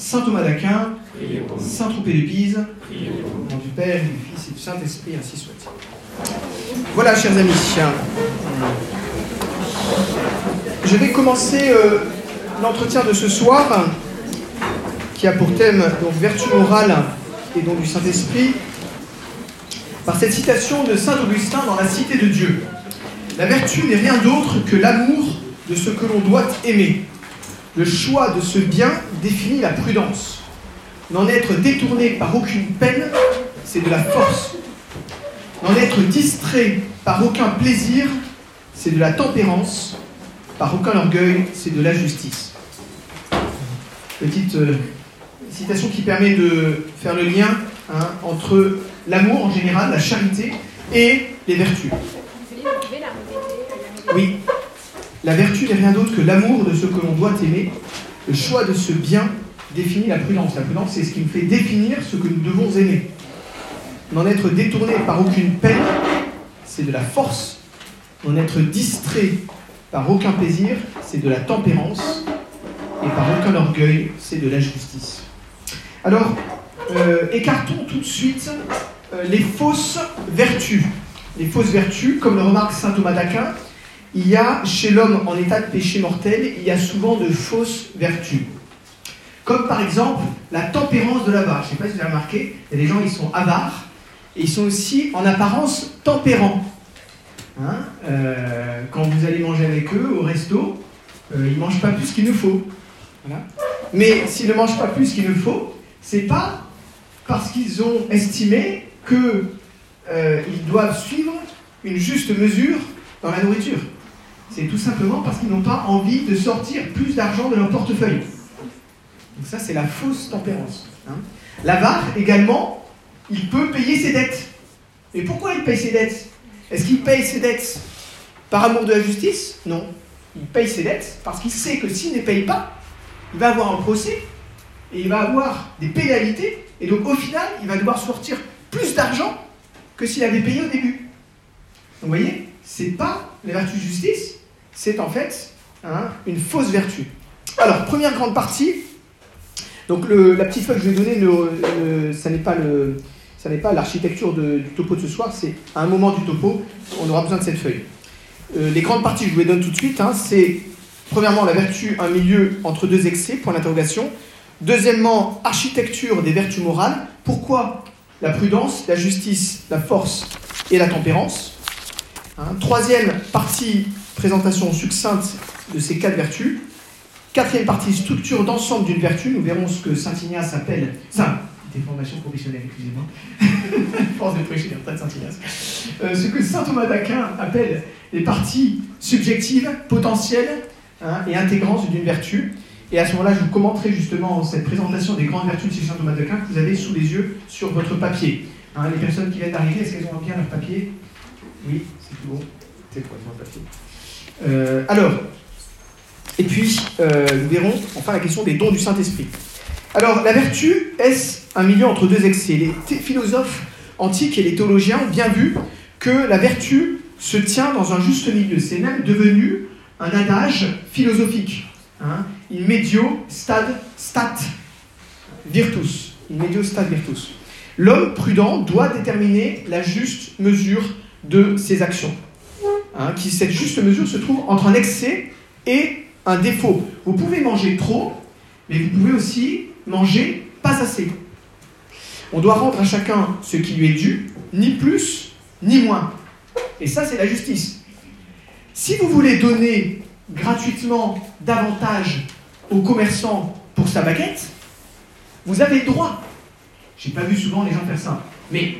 Saint Thomas d'Aquin, Saint Tropez de Pise, au nom du Père, et du Fils et du Saint-Esprit, ainsi soit. Voilà, chers amis. Je vais commencer euh, l'entretien de ce soir, qui a pour thème donc vertu morale et donc du Saint-Esprit, par cette citation de Saint Augustin dans la Cité de Dieu. La vertu n'est rien d'autre que l'amour de ce que l'on doit aimer. Le choix de ce bien définit la prudence. N'en être détourné par aucune peine, c'est de la force. N'en être distrait par aucun plaisir, c'est de la tempérance. Par aucun orgueil, c'est de la justice. Petite euh, citation qui permet de faire le lien hein, entre l'amour en général, la charité, et les vertus. Oui, la vertu n'est rien d'autre que l'amour de ce que l'on doit aimer. Le choix de ce bien définit la prudence. La prudence, c'est ce qui nous fait définir ce que nous devons aimer. N'en être détourné par aucune peine, c'est de la force. N'en être distrait par aucun plaisir, c'est de la tempérance. Et par aucun orgueil, c'est de la justice. Alors, euh, écartons tout de suite euh, les fausses vertus. Les fausses vertus, comme le remarque saint Thomas d'Aquin, il y a chez l'homme en état de péché mortel, il y a souvent de fausses vertus. Comme par exemple la tempérance de l'avare. Je ne sais pas si vous avez remarqué, il y a des gens qui sont avares et ils sont aussi en apparence tempérants. Hein, euh, quand vous allez manger avec eux au resto, euh, ils ne mangent pas plus qu'il ne faut. Mais s'ils ne mangent pas plus qu'il ne faut, c'est pas parce qu'ils ont estimé qu'ils euh, doivent suivre une juste mesure dans la nourriture. C'est tout simplement parce qu'ils n'ont pas envie de sortir plus d'argent de leur portefeuille. Donc ça, c'est la fausse tempérance. Hein. L'avare, également, il peut payer ses dettes. Mais pourquoi il paye ses dettes? Est-ce qu'il paye ses dettes par amour de la justice? Non. Il paye ses dettes parce qu'il sait que s'il ne paye pas, il va avoir un procès et il va avoir des pénalités. Et donc, au final, il va devoir sortir plus d'argent que s'il avait payé au début. Donc, vous voyez, c'est pas la vertu de justice, c'est en fait hein, une fausse vertu. Alors, première grande partie. Donc, la petite feuille que je vais donner, ne, ça n'est pas le, n'est pas l'architecture du topo de ce soir, c'est à un moment du topo, on aura besoin de cette feuille. Euh, les grandes parties, je vous les donne tout de suite, hein, c'est premièrement la vertu, un milieu entre deux excès, point d'interrogation. Deuxièmement, architecture des vertus morales. Pourquoi la prudence, la justice, la force et la tempérance Hein. Troisième partie, présentation succincte de ces quatre vertus. Quatrième partie, structure d'ensemble d'une vertu. Nous verrons ce que Saint Ignace appelle. Saint, déformation professionnelle, excusez-moi. Force de prêcher, de Saint Ignace. Euh, ce que Saint Thomas d'Aquin appelle les parties subjectives, potentielles hein, et intégrantes d'une vertu. Et à ce moment-là, je vous commenterai justement cette présentation des grandes vertus de Saint Thomas d'Aquin que vous avez sous les yeux sur votre papier. Hein, les personnes qui viennent d'arriver, est-ce qu'elles ont bien leur papier? Oui, c'est tout bon. C'est pour papier? Euh, alors, et puis, euh, nous verrons enfin la question des dons du Saint-Esprit. Alors, la vertu, est-ce un milieu entre deux excès? Les philosophes antiques et les théologiens ont bien vu que la vertu se tient dans un juste milieu. C'est même devenu un adage philosophique. Hein, in medio stat virtus. Medio stad virtus. L'homme prudent doit déterminer la juste mesure de ses actions. Hein, qui, cette juste mesure se trouve entre un excès et un défaut. Vous pouvez manger trop, mais vous pouvez aussi manger pas assez. On doit rendre à chacun ce qui lui est dû, ni plus, ni moins. Et ça, c'est la justice. Si vous voulez donner gratuitement davantage aux commerçants pour sa baguette, vous avez le droit. J'ai pas vu souvent les gens faire ça. Mais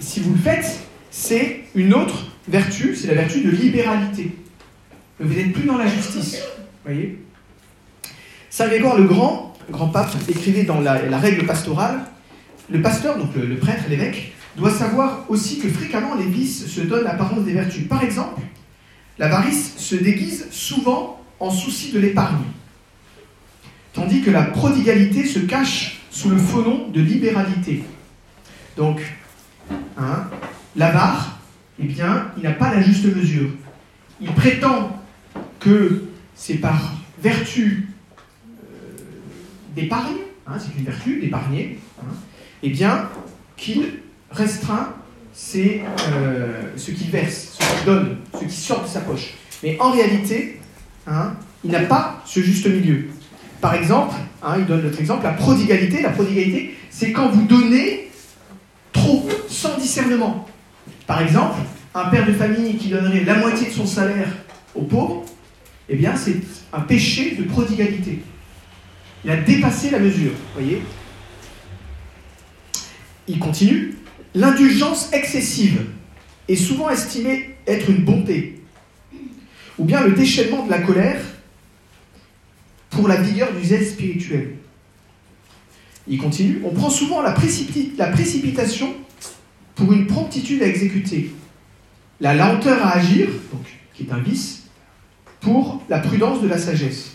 si vous le faites, c'est une autre vertu, c'est la vertu de libéralité. Vous n'êtes plus dans la justice. voyez Saint Grégoire le Grand, grand pape, écrivait dans la, règle pastorale le pasteur, donc le, prêtre, l'évêque, doit savoir aussi que fréquemment les vices se donnent l'apparence des vertus. Par exemple, l'avarice se déguise souvent en souci de l'épargne, tandis que la prodigalité se cache sous le faux nom de libéralité. Donc, hein, L'avare, eh bien, il n'a pas la juste mesure. Il prétend que c'est par vertu euh, d'épargne, hein, c'est une vertu d'épargner, hein, eh bien, qu'il restreint euh, ce qu'il verse, ce qu'il donne, ce qui sort de sa poche. Mais en réalité, hein, il n'a pas ce juste milieu. Par exemple, il donne notre exemple, la prodigalité. La prodigalité, c'est quand vous donnez trop, sans discernement. Par exemple, un père de famille qui donnerait la moitié de son salaire aux pauvres, eh bien, c'est un péché de prodigalité. Il a dépassé la mesure, voyez Il continue. L'indulgence excessive est souvent estimée être une bonté, ou bien le déchaînement de la colère pour la vigueur du zèle spirituel. Il continue. On prend souvent la, la précipitation pour une promptitude à exécuter, la lenteur à agir, donc, qui est un vice, pour la prudence de la sagesse.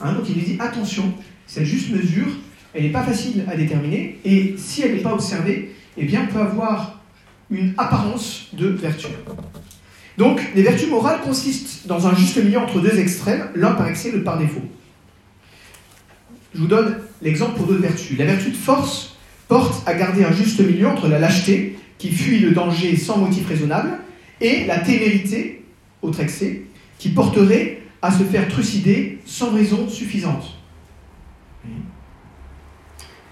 Hein, donc il dit attention, cette juste mesure, elle n'est pas facile à déterminer, et si elle n'est pas observée, eh bien, peut avoir une apparence de vertu. Donc, les vertus morales consistent dans un juste milieu entre deux extrêmes, l'un par excès, l'autre par défaut. Je vous donne l'exemple pour d'autres vertus. La vertu de force porte à garder un juste milieu entre la lâcheté, qui fuit le danger sans motif raisonnable, et la témérité, autre excès, qui porterait à se faire trucider sans raison suffisante.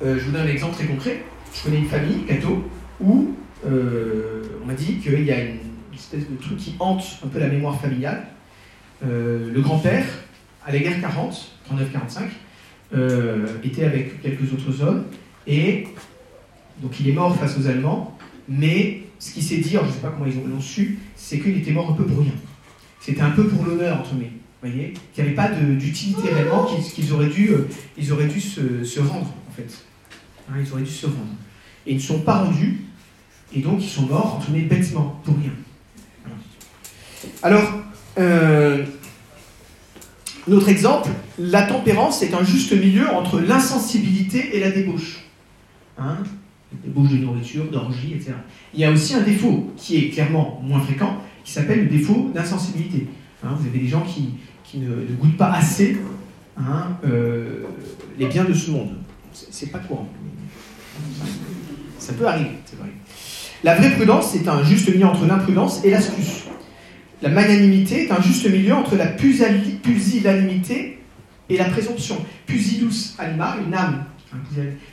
Euh, je vous donne un exemple très concret. Je connais une famille, Cato, où euh, on m'a dit qu'il y a une espèce de truc qui hante un peu la mémoire familiale. Euh, le grand-père, à la guerre 40, 39-45, était avec quelques autres hommes et donc il est mort face aux Allemands, mais ce qui s'est dit, je ne sais pas comment ils l'ont su, c'est qu'il était mort un peu pour rien. C'était un peu pour l'honneur, entre guillemets. Vous voyez Qu'il n'y avait pas d'utilité réellement, qu'ils auraient dû, ils auraient dû se, rendre, en fait. Hein, ils auraient dû se rendre et ils ne sont pas rendus, et donc ils sont morts, entre guillemets, bêtement, pour rien. Alors, euh, notre exemple, la tempérance est un juste milieu entre l'insensibilité et la débauche. Hein débauche de nourriture, d'orgie, etc. Il y a aussi un défaut qui est clairement moins fréquent, qui s'appelle le défaut d'insensibilité. Hein, vous avez des gens qui, ne, goûtent pas assez hein, euh, les biens de ce monde. C'est pas courant. Ça peut arriver, c'est vrai. La vraie prudence, c'est un juste milieu entre l'imprudence et l'astuce. La magnanimité est un juste milieu entre la pusillanimité et la présomption. Pusilus anima, une âme,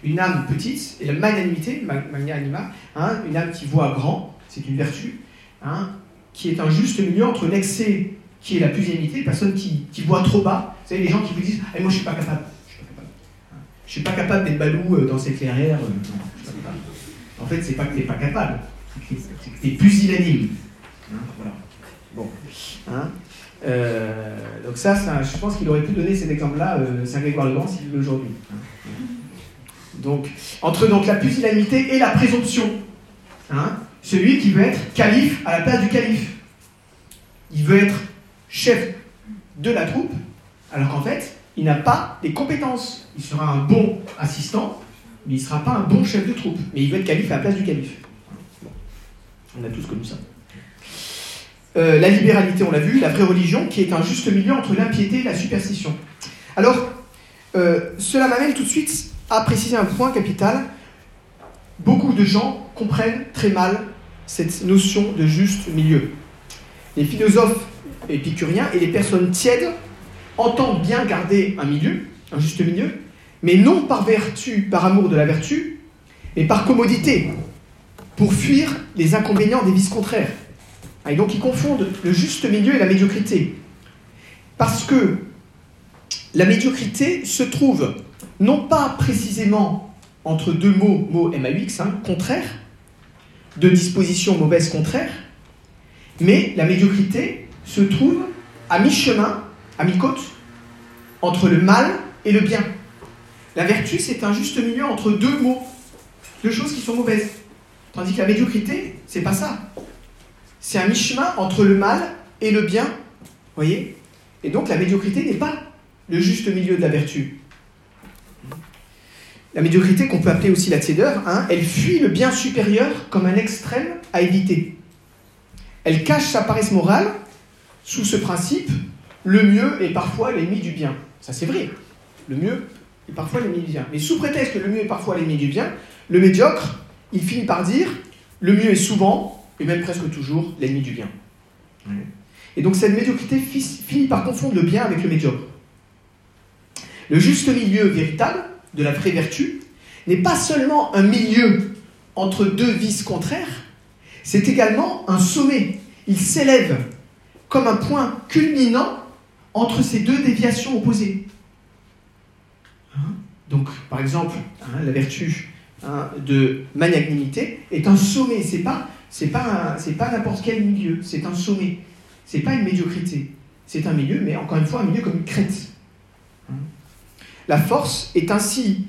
une âme petite, et la magnanimité, magna anima, hein, une âme qui voit grand, c'est une vertu, hein, qui est un juste milieu entre l'excès, qui est la pusillanimité, les personnes qui, qui voient trop bas. Vous savez, les gens qui vous disent eh, Moi, je suis pas capable. Je ne suis pas capable, d'être balou euh, dans ces clairières. Euh, en fait, c'est pas que tu n'es pas capable, c'est que tu es pusillanime. Hein, voilà. Hein euh, donc ça, je pense qu'il aurait pu donner cet exemple-là, Saint-Grégoire le Grand, s'il veut aujourd'hui. Hein. Donc, entre donc, la pusillanimité et la présomption. Hein, celui qui veut être calife à la place du calife. Il veut être chef de la troupe, alors qu'en fait, il n'a pas les compétences. Il sera un bon assistant, mais il ne sera pas un bon chef de troupe. Mais il veut être calife à la place du calife. On a tous connu ça. Euh, la libéralité, on l'a vu, la vraie religion, qui est un juste milieu entre l'impiété et la superstition. Alors, euh, cela m'amène tout de suite à préciser un point capital. Beaucoup de gens comprennent très mal cette notion de juste milieu. Les philosophes épicuriens et les personnes tièdes entendent bien garder un milieu, un juste milieu, mais non par vertu, par amour de la vertu, mais par commodité, pour fuir les inconvénients des vices contraires. Ah, et donc ils confondent le juste milieu et la médiocrité. Parce que la médiocrité se trouve non pas précisément entre deux mots, mots MAUX, hein, contraires, deux dispositions mauvaises contraires, mais la médiocrité se trouve à mi-chemin, à mi-côte, entre le mal et le bien. La vertu, c'est un juste milieu entre deux mots, deux choses qui sont mauvaises. Tandis que la médiocrité, c'est pas ça. C'est un mi-chemin entre le mal et le bien. Voyez? Et donc la médiocrité n'est pas le juste milieu de la vertu. La médiocrité, qu'on peut appeler aussi la tiédeur, hein, elle fuit le bien supérieur comme un extrême à éviter. Elle cache sa paresse morale sous ce principe le mieux est parfois l'ennemi du bien. Ça c'est vrai. Le mieux est parfois l'ennemi du bien. Mais sous prétexte que le mieux est parfois l'ennemi du bien, le médiocre, il finit par dire le mieux est souvent, et même presque toujours, l'ennemi du bien. Et donc cette médiocrité finit par confondre le bien avec le médiocre. Le juste milieu véritable de la vraie vertu n'est pas seulement un milieu entre deux vices contraires, c'est également un sommet. Il s'élève comme un point culminant entre ces deux déviations opposées. Hein? Donc, par exemple, hein, la vertu hein, de magnanimité est un sommet. C'est pas, pas, pas n'importe quel milieu. C'est un sommet. C'est pas une médiocrité. C'est un milieu, mais encore une fois, un milieu comme une crête. La force est ainsi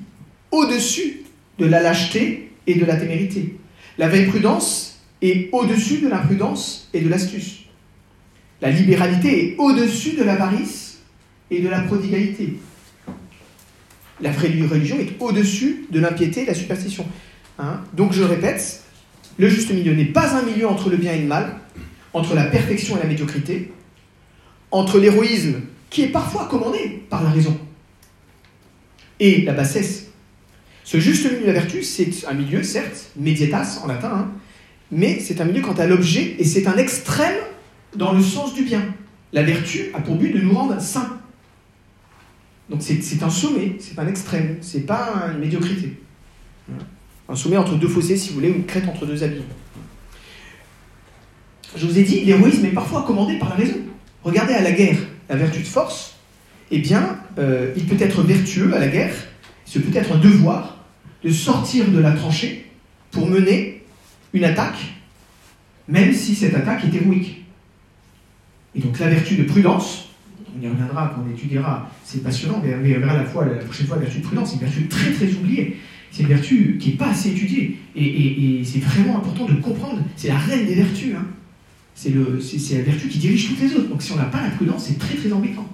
au-dessus de la lâcheté et de la témérité. La vraie prudence est au-dessus de l'imprudence et de l'astuce. La libéralité est au-dessus de l'avarice et de la prodigalité. La vraie religion est au-dessus de l'impiété et de la superstition. Hein. Donc je répète, le juste milieu n'est pas un milieu entre le bien et le mal, entre la perfection et la médiocrité, entre l'héroïsme, qui est parfois commandé par la raison, et la bassesse. Ce juste milieu de la vertu, c'est un milieu, certes, medietas en latin, hein, mais c'est un milieu quant à l'objet, et c'est un extrême dans le sens du bien. La vertu a pour but de nous rendre saints. Donc c'est un sommet, c'est un extrême, c'est pas une médiocrité. Un sommet entre deux fossés, si vous voulez, ou une crête entre deux abîmes. Je vous ai dit, l'héroïsme est parfois commandé par la raison. Regardez à la guerre, la vertu de force, eh bien, euh, il peut être vertueux à la guerre, ce peut être un devoir de sortir de la tranchée pour mener une attaque, même si cette attaque est héroïque. Et donc la vertu de prudence, on y reviendra quand on étudiera, c'est passionnant, mais on la, fois, la prochaine fois la vertu de prudence, c'est une vertu très très oubliée. C'est une vertu qui n'est pas assez étudiée. Et, c'est vraiment important de comprendre. C'est la reine des vertus. Hein. C'est la vertu qui dirige toutes les autres. Donc si on n'a pas la prudence, c'est très très embêtant.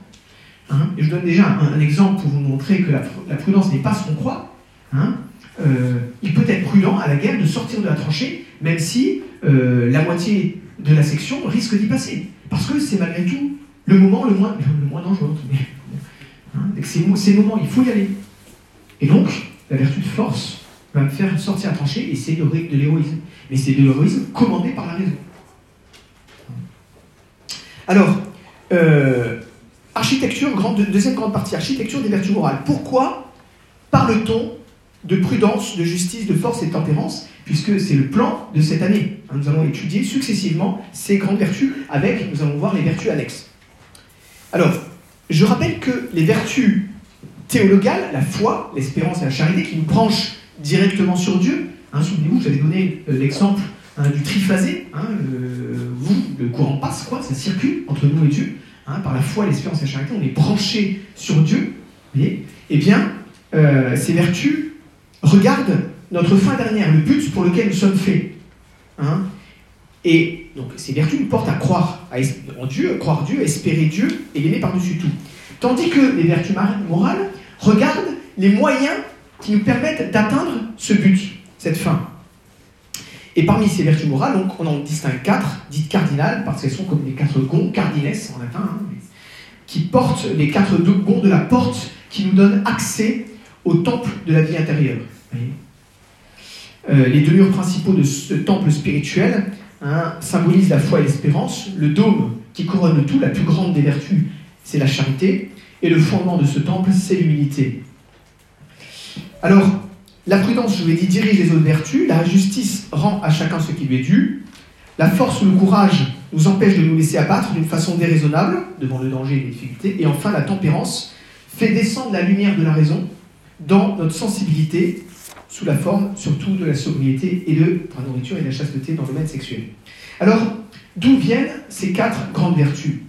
Hein. et je donne déjà un, exemple pour vous montrer que la, prudence n'est pas ce qu'on croit. Hein. Euh, il peut être prudent à la guerre de sortir de la tranchée, même si euh, la moitié de la section risque d'y passer. Parce que c'est malgré tout le moment le moins, dangereux. Hein, ces, moments, il faut y aller. Et donc, la vertu de force va me faire sortir à trancher, et c'est de l'héroïsme. Mais c'est de l'héroïsme commandé par la raison. Alors, euh, architecture, deuxième grande partie, architecture des vertus morales. Pourquoi parle-t-on de prudence, de justice, de force et de tempérance puisque c'est le plan de cette année. Hein, nous allons étudier successivement ces grandes vertus avec, nous allons voir les vertus annexes. Alors, je rappelle que les vertus théologales, la foi, l'espérance et la charité, qui nous branchent directement sur Dieu, hein, souvenez-vous, j'avais donné euh, l'exemple hein, du triphasé, vous, le courant passe, quoi, ça circule entre nous et Dieu, par la foi, l'espérance et la charité, on est branché sur Dieu, voyez Eh bien, euh, ces vertus regardent notre fin dernière, le but pour lequel nous sommes faits. Hein et donc ces vertus nous portent à croire en Dieu, croire Dieu, à espérer Dieu et l'aimer par-dessus tout. Tandis que les vertus morales regardent les moyens qui nous permettent d'atteindre ce but, cette fin. Et parmi ces vertus morales, on en distingue quatre, dites cardinales, parce qu'elles sont comme les quatre gonds, cardines en latin, hein, qui portent les quatre gonds de la porte qui nous donnent accès au temple de la vie intérieure. Euh, les deux murs principaux de ce temple spirituel hein, symbolisent la foi et l'espérance. Le dôme qui couronne tout, la plus grande des vertus, c'est la charité. Et le fondement de ce temple, c'est l'humilité. Alors, la prudence, je vous l'ai dit, dirige les autres vertus. La justice rend à chacun ce qui lui est dû. La force ou le courage nous empêche de nous laisser abattre d'une façon déraisonnable devant le danger et les difficultés. Et enfin, la tempérance fait descendre la lumière de la raison dans notre sensibilité sous la forme surtout de la sobriété et de la nourriture et de la chasteté dans le domaine sexuel. Alors, d'où viennent ces quatre grandes vertus?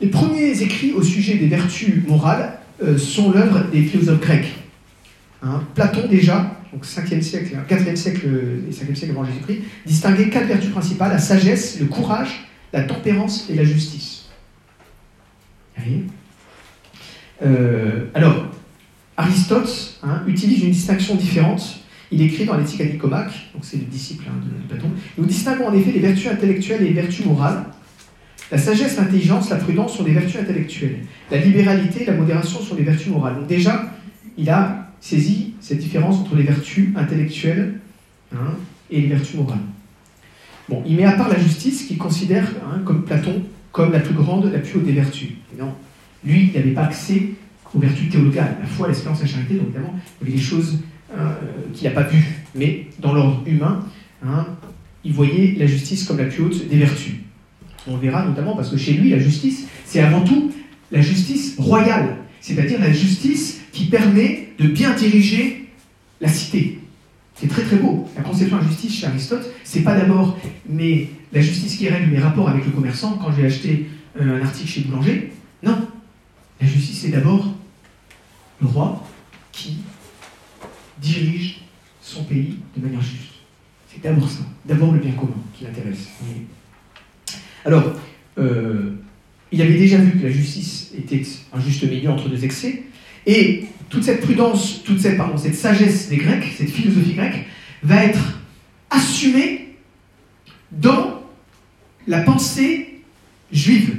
Les premiers écrits au sujet des vertus morales euh, sont l'œuvre des philosophes grecs. Hein, Platon déjà, donc 5e siècle, 4e siècle et 5e siècle avant Jésus-Christ, distinguait quatre vertus principales, la sagesse, le courage, la tempérance et la justice. Euh, alors, Aristote hein, utilise une distinction différente. Il écrit dans l'éthique à Nicomaque, donc c'est le disciple hein, de, Platon. Nous distinguons en effet les vertus intellectuelles et les vertus morales. La sagesse, l'intelligence, la prudence sont des vertus intellectuelles. La libéralité la modération sont des vertus morales. Donc déjà, il a saisi cette différence entre les vertus intellectuelles hein, et les vertus morales. Bon, il met à part la justice qu'il considère, hein, comme Platon, comme la plus grande, la plus haute des vertus. non, lui, il n'avait pas accès aux vertus théologales, la foi, l'espérance, la charité, donc évidemment, il y avait des choses euh, qu'il n'a pas vues. Mais dans l'ordre humain, hein, il voyait la justice comme la plus haute des vertus. On verra notamment parce que chez lui, la justice, c'est avant tout la justice royale, c'est-à-dire la justice qui permet de bien diriger la cité. C'est très très beau. La conception de justice chez Aristote, c'est pas d'abord mais la justice qui règle mes rapports avec le commerçant quand j'ai acheté euh, un article chez Boulanger. Non. La justice, c'est d'abord le roi qui dirige son pays de manière juste. C'est d'abord ça, d'abord le bien commun qui l'intéresse. Alors, euh, il avait déjà vu que la justice était un juste milieu entre deux excès, et toute cette prudence, toute cette, sagesse des Grecs, cette philosophie grecque, va être assumée dans la pensée juive.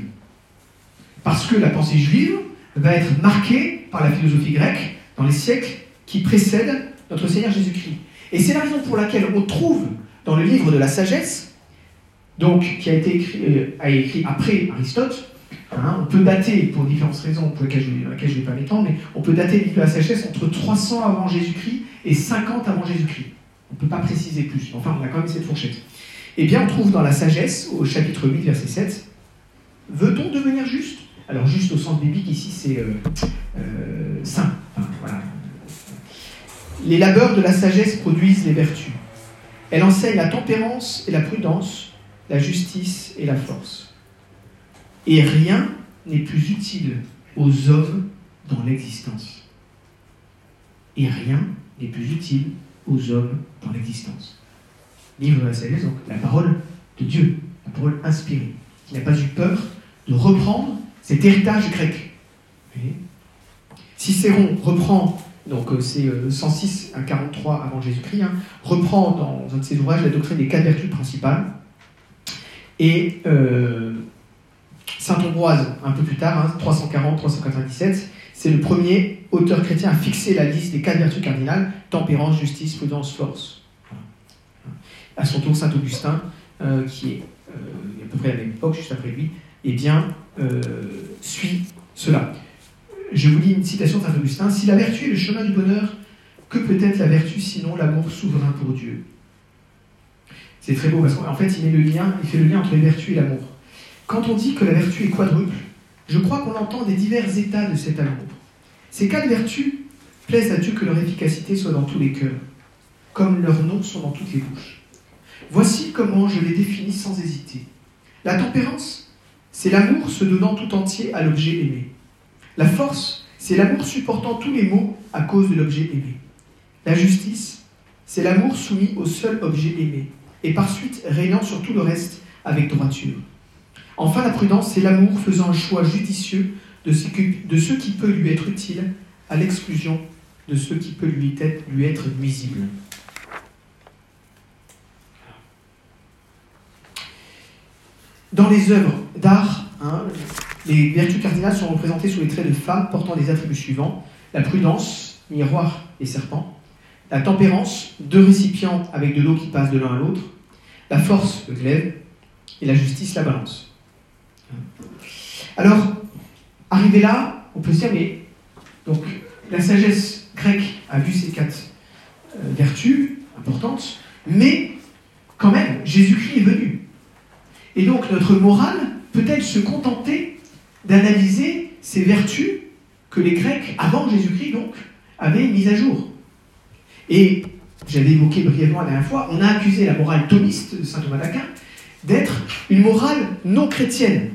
Parce que la pensée juive va être marquée par la philosophie grecque dans les siècles qui précèdent notre Seigneur Jésus-Christ. Et c'est la raison pour laquelle on trouve dans le livre de la sagesse, donc qui a été écrit, euh, écrit après Aristote, hein, on peut dater, pour différentes raisons pour lesquelles je ne vais pas m'étendre, mais on peut dater le livre de la sagesse entre 300 avant Jésus-Christ et 50 avant Jésus-Christ. On ne peut pas préciser plus, enfin on a quand même cette fourchette. Eh bien, on trouve dans la sagesse, au chapitre 8, verset 7, Veut-on devenir juste? Alors, juste au sens biblique, ici, c'est euh, euh, saint. les labeurs de la sagesse produisent les vertus. Elle enseigne la tempérance et la prudence, la justice et la force. Et rien n'est plus utile aux hommes dans l'existence. Et rien n'est plus utile aux hommes dans l'existence. Livre de la donc la parole de Dieu, la parole inspirée, qui n'a pas eu peur de reprendre cet héritage grec. Cicéron reprend donc euh, c'est 106 euh, à 43 avant Jésus-Christ, hein, reprend dans un de ses ouvrages la doctrine des quatre vertus principales. Et euh, Saint Ambroise, un peu plus tard, 340-397, hein, c'est le premier auteur chrétien à fixer la liste des quatre vertus cardinales tempérance, justice, prudence, force. À son tour, Saint Augustin, qui est à peu près à la même époque, juste après lui, eh bien, suit cela je vous lis une citation de Saint Augustin Si la vertu est le chemin du bonheur, que peut être la vertu sinon l'amour souverain pour Dieu? C'est très beau parce qu'en fait, il, il fait le lien entre les vertus et l'amour. Quand on dit que la vertu est quadruple, je crois qu'on entend des divers états de cet amour. Ces quatre vertus plaisent à Dieu que leur efficacité soit dans tous les cœurs, comme leurs noms sont dans toutes les bouches. Voici comment je les définis sans hésiter. La tempérance, c'est l'amour se donnant tout entier à l'objet aimé. La force, c'est l'amour supportant tous les maux à cause de l'objet aimé. La justice, c'est l'amour soumis au seul objet aimé, et par suite régnant sur tout le reste avec droiture. Enfin, la prudence, c'est l'amour faisant un choix judicieux de ce, qui, peut lui être utile à l'exclusion de ce qui peut lui être, nuisible. Dans les œuvres d'art, hein, les vertus cardinales sont représentées sous les traits de femmes portant des attributs suivants la prudence, miroir et serpent, la tempérance, deux récipients avec de l'eau qui passe de l'un à l'autre, la force, le glaive, et la justice, la balance. Alors, arrivé là, on peut se dire, mais donc la sagesse grecque a vu ces quatre euh, vertus importantes, mais quand même, Jésus-Christ est venu. Et donc notre morale peut-elle se contenter d'analyser ces vertus que les Grecs, avant Jésus-Christ donc, avaient mises à jour? Et j'avais évoqué brièvement la dernière fois, on a accusé la morale thomiste de saint Thomas d'Aquin d'être une morale non chrétienne.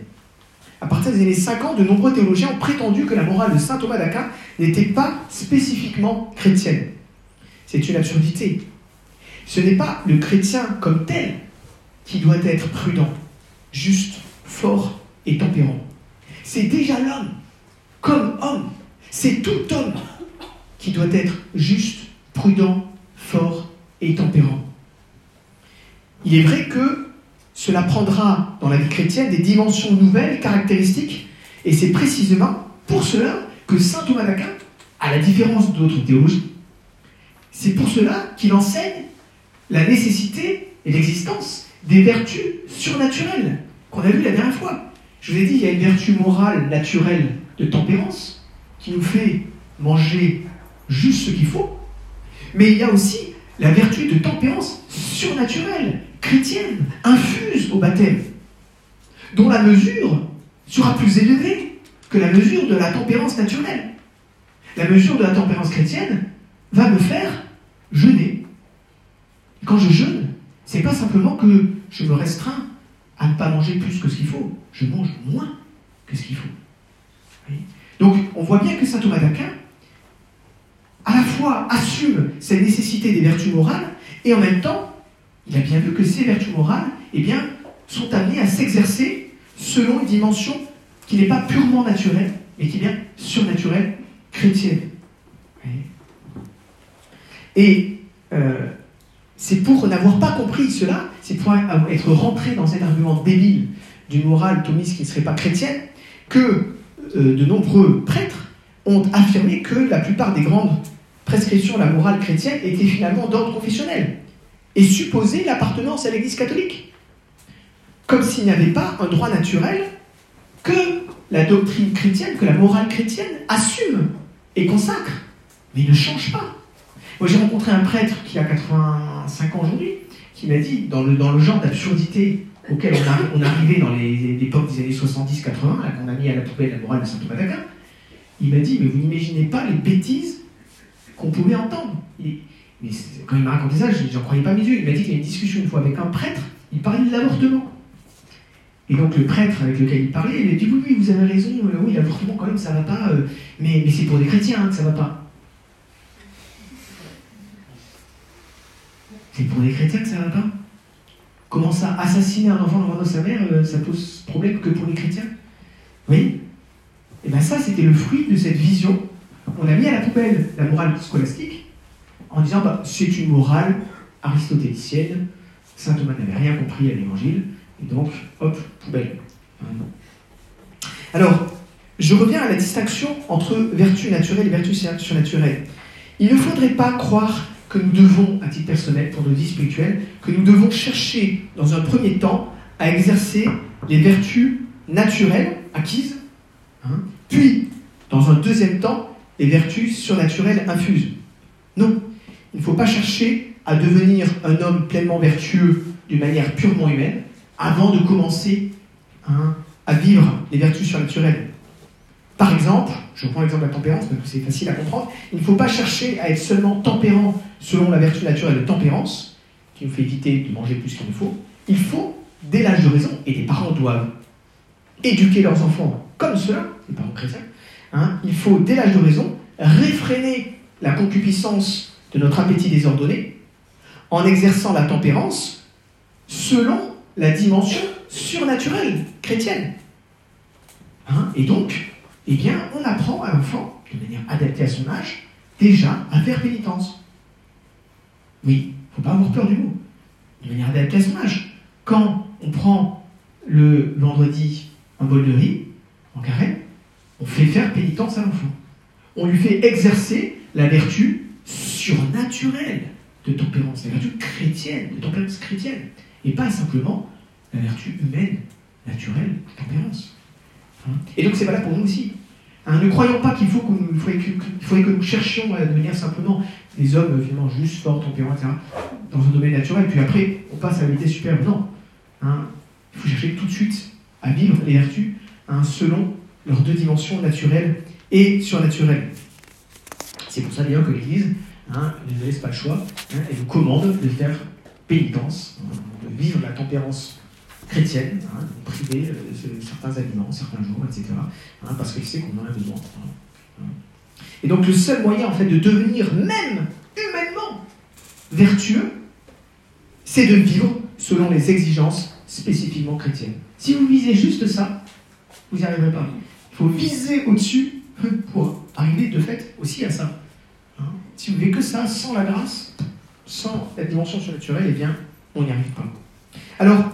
À partir des années 50, de nombreux théologiens ont prétendu que la morale de saint Thomas d'Aquin n'était pas spécifiquement chrétienne. C'est une absurdité. Ce n'est pas le chrétien comme tel qui doit être prudent, juste, fort et tempérant c'est déjà l'homme, comme homme. C'est tout homme qui doit être juste, prudent, fort et tempérant. Il est vrai que cela prendra dans la vie chrétienne des dimensions nouvelles, caractéristiques, et c'est précisément pour cela que saint Thomas d'Aquin à la différence d'autres théologies. C'est pour cela qu'il enseigne la nécessité et l'existence des vertus surnaturelles qu'on a vues la dernière fois. Je vous ai dit, il y a une vertu morale naturelle de tempérance qui nous fait manger juste ce qu'il faut, mais il y a aussi la vertu de tempérance surnaturelle, chrétienne, infuse au baptême, dont la mesure sera plus élevée que la mesure de la tempérance naturelle. La mesure de la tempérance chrétienne va me faire jeûner. Quand je jeûne, c'est pas simplement que je me restreins à ne pas manger plus que ce qu'il faut, je mange moins que ce qu'il faut. Donc on voit bien que saint Thomas d'Aquin à la fois assume cette nécessité des vertus morales et en même temps, il a bien vu que ces vertus morales eh sont amenées à s'exercer selon une dimension qui n'est pas purement naturelle, mais qui est bien surnaturelle, chrétienne. Et euh, c'est pour n'avoir pas compris cela, c'est pour être rentré dans cet argument débile d'une morale thomiste qui ne serait pas chrétienne, que euh, de nombreux prêtres ont affirmé que la plupart des grandes prescriptions de la morale chrétienne étaient finalement d'ordre confessionnel et supposaient l'appartenance à l'Église catholique. Comme s'il n'y avait pas un droit naturel que la doctrine chrétienne, que la morale chrétienne assume et consacre, mais ne change pas. Moi, j'ai rencontré un prêtre qui a 85 ans aujourd'hui, qui m'a dit, dans le, dans le genre d'absurdité auquel on, arrivait dans l'époque des années 70-80, qu'on a mis à la poubelle la morale de saint Thomas d'Aquin, il m'a dit, mais vous n'imaginez pas les bêtises qu'on pouvait entendre. Mais quand il m'a raconté ça, je n'en croyais pas mes yeux. Il m'a dit qu'il y a une discussion une fois avec un prêtre, il parlait de l'avortement. Et donc le prêtre avec lequel il parlait, il a dit oui, oui, vous avez raison, euh, oui, l'avortement quand même, ça va pas, euh, mais, c'est pour des chrétiens hein, que ça va pas. C'est pour des chrétiens que ça va pas Comment ça Assassiner un enfant dans sa mère, euh, ça pose problème que pour les chrétiens? Oui Et eh bien ça, c'était le fruit de cette vision. On a mis à la poubelle la morale scolastique en disant bah, c'est une morale aristotélicienne, saint Thomas n'avait rien compris à l'évangile, et donc, hop, poubelle. Alors, je reviens à la distinction entre vertu naturelle et vertu surnaturelle. Il ne faudrait pas croire que nous devons, à titre personnel, pour nos vies spirituelles, que nous devons chercher, dans un premier temps, à exercer les vertus naturelles acquises, hein, puis, dans un deuxième temps, les vertus surnaturelles infuses. Non, il ne faut pas chercher à devenir un homme pleinement vertueux d'une manière purement humaine avant de commencer hein, à vivre les vertus surnaturelles. Par exemple, je prends l'exemple de la tempérance parce que c'est facile à comprendre, il ne faut pas chercher à être seulement tempérant selon la vertu naturelle de tempérance, qui nous fait éviter de manger plus qu'il ne faut. Il faut, dès l'âge de raison, et les parents doivent éduquer leurs enfants comme cela, les parents chrétiens, hein, il faut, dès l'âge de raison, réfréner la concupiscence de notre appétit désordonné en exerçant la tempérance selon la dimension surnaturelle chrétienne. Hein, et donc, eh bien, on apprend à l'enfant, de manière adaptée à son âge, déjà à faire pénitence. Oui, il ne faut pas avoir peur du mot. De manière adaptée à son âge. Quand on prend le vendredi un bol de riz en carême, on fait faire pénitence à l'enfant. On lui fait exercer la vertu surnaturelle de tempérance, la vertu chrétienne, de tempérance chrétienne, et pas simplement la vertu humaine, naturelle, de tempérance. Hein et donc c'est valable pour nous aussi. Hein, ne croyons pas qu'il faut que, nous cherchions à devenir simplement des hommes finalement juste, forts, tempérants, etc., dans un domaine naturel, puis après on passe à la vitesse supérieure. Non. Hein, il faut chercher tout de suite à vivre les vertus selon leurs deux dimensions naturelles et surnaturelles. C'est pour ça d'ailleurs que l'Église ne laisse pas le choix, elle nous commande de faire pénitence, de vivre la tempérance chrétienne, hein, priver euh, certains aliments, certains jours, etc. Hein, parce qu'elle sait qu'on en a besoin. Hein, Et donc le seul moyen en fait de devenir même humainement vertueux, c'est de vivre selon les exigences spécifiquement chrétiennes. Si vous visez juste ça, vous n'y arriverez pas. Il faut viser au-dessus pour arriver de fait aussi à ça. Si vous vivez que ça, sans la grâce, sans la dimension surnaturelle, eh bien, on n'y arrive pas. Alors,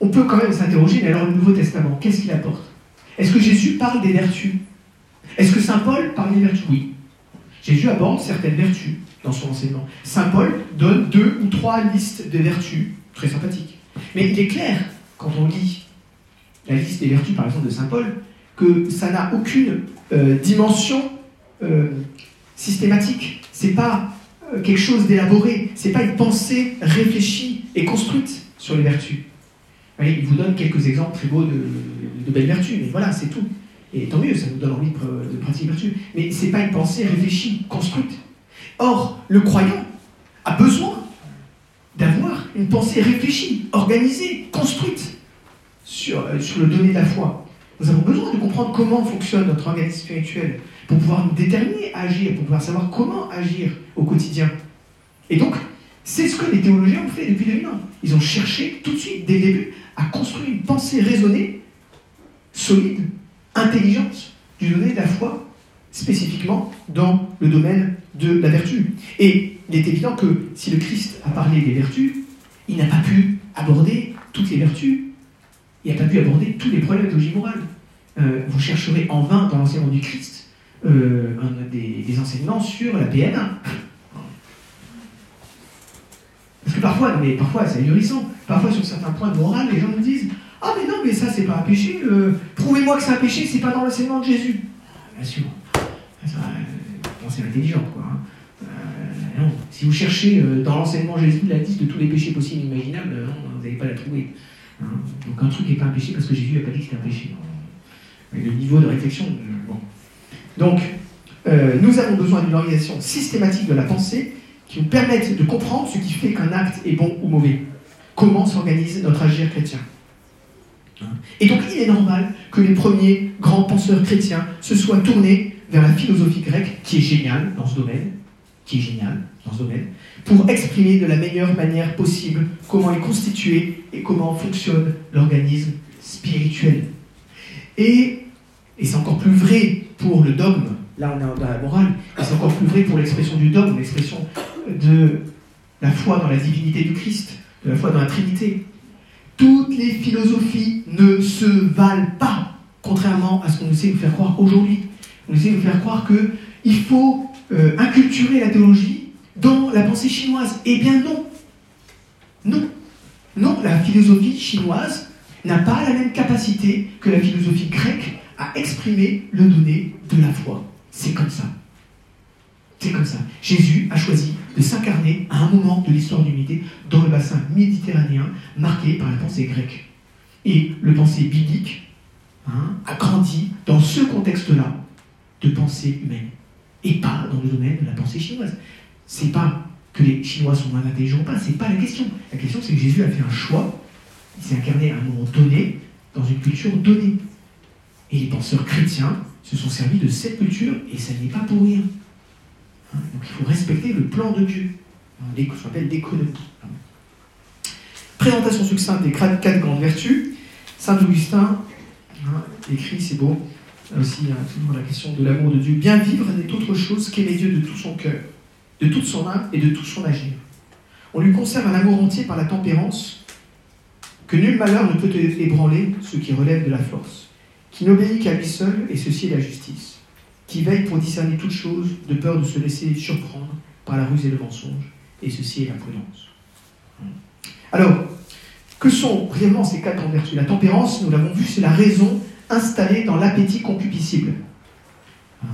on peut quand même s'interroger, mais alors le Nouveau Testament, qu'est-ce qu'il apporte? Est-ce que Jésus parle des vertus? Est-ce que Saint Paul parle des vertus? Oui. Jésus aborde certaines vertus dans son enseignement. Saint Paul donne deux ou trois listes de vertus, très sympathiques. Mais il est clair, quand on lit la liste des vertus, par exemple, de Saint Paul, que ça n'a aucune euh, dimension euh, systématique. C'est pas euh, quelque chose d'élaboré. C'est pas une pensée réfléchie et construite sur les vertus. il vous donne quelques exemples très beaux de, belles vertus, mais voilà, c'est tout. Et tant mieux, ça nous donne envie de, pratiquer les vertus. Mais c'est pas une pensée réfléchie, construite. Or, le croyant a besoin d'avoir une pensée réfléchie, organisée, construite sur, sur le donné de la foi. Nous avons besoin de comprendre comment fonctionne notre organisme spirituel pour pouvoir nous déterminer à agir, pour pouvoir savoir comment agir au quotidien. Et donc, c'est ce que les théologiens ont fait depuis 2000 ans. Ils ont cherché tout de suite, dès le début, à construire une pensée raisonnée, solide, intelligente, du donné de la foi, spécifiquement dans le domaine de la vertu. Et il est évident que si le Christ a parlé des vertus, il n'a pas pu aborder toutes les vertus il n'a pas pu aborder tous les problèmes de morale. Euh, vous chercherez en vain dans l'enseignement du Christ euh, des, enseignements sur la PN. Parce que parfois, mais parfois c'est ahurissant, parfois sur certains points de morale, les gens nous disent Ah, mais non, mais ça c'est pas un péché, euh, prouvez-moi que c'est un péché, c'est pas dans l'enseignement de Jésus. Bien sûr, c'est intelligent, quoi. Hein. Si vous cherchez dans l'enseignement Jésus la liste de tous les péchés possibles et imaginables, vous n'allez pas la trouver. Hein. Donc un truc n'est pas un péché parce que Jésus n'a pas dit que c'était un péché. Le niveau de réflexion. Euh, bon. Donc, euh, nous avons besoin d'une organisation systématique de la pensée qui nous permette de comprendre ce qui fait qu'un acte est bon ou mauvais. Comment s'organise notre agir chrétien. Hein. Et donc, il est normal que les premiers grands penseurs chrétiens se soient tournés vers la philosophie grecque, qui est géniale dans ce domaine, qui est géniale dans ce domaine, pour exprimer de la meilleure manière possible comment est constitué et comment fonctionne l'organisme spirituel. Et, et c'est encore plus vrai pour le dogme, là on est dans la morale, et c'est encore plus vrai pour l'expression du dogme, l'expression de la foi dans la divinité du Christ, de la foi dans la Trinité. Toutes les philosophies ne se valent pas, contrairement à ce qu'on essaie de nous faire croire aujourd'hui. On essaie de nous faire croire qu'il faut euh, inculturer la théologie dans la pensée chinoise Eh bien non. Non. Non, la philosophie chinoise n'a pas la même capacité que la philosophie grecque à exprimer le donné de la foi. C'est comme ça. C'est comme ça. Jésus a choisi de s'incarner à un moment de l'histoire de l'humanité dans le bassin méditerranéen marqué par la pensée grecque. Et le pensée biblique hein, a grandi dans ce contexte-là de pensée humaine et pas dans le domaine de la pensée chinoise c'est pas que les Chinois sont moins intelligents ou pas, c'est pas la question. La question, c'est que Jésus a fait un choix, il s'est incarné à un moment donné, dans une culture donnée. Et les penseurs chrétiens se sont servis de cette culture, et ça n'est pas pour rien. Hein, donc il faut respecter le plan de Dieu, hein, ce qu'on appelle l'économie. Présentation succincte des quatre grandes vertus. Saint Augustin hein, écrit, c'est beau, aussi la question de l'amour de Dieu. Bien vivre n'est autre chose qu'aimer Dieu de tout son cœur de toute son âme et de tout son agir. On lui conserve un amour entier par la tempérance, que nul malheur ne peut ébranler ce qui relève de la force, qui n'obéit qu'à lui seul, et ceci est la justice, qui veille pour discerner toutes choses, de peur de se laisser surprendre par la ruse et le mensonge, et ceci est la prudence. Alors, que sont réellement ces quatre grandes vertus? La tempérance, nous l'avons vu, c'est la raison installée dans l'appétit concupiscible, hein?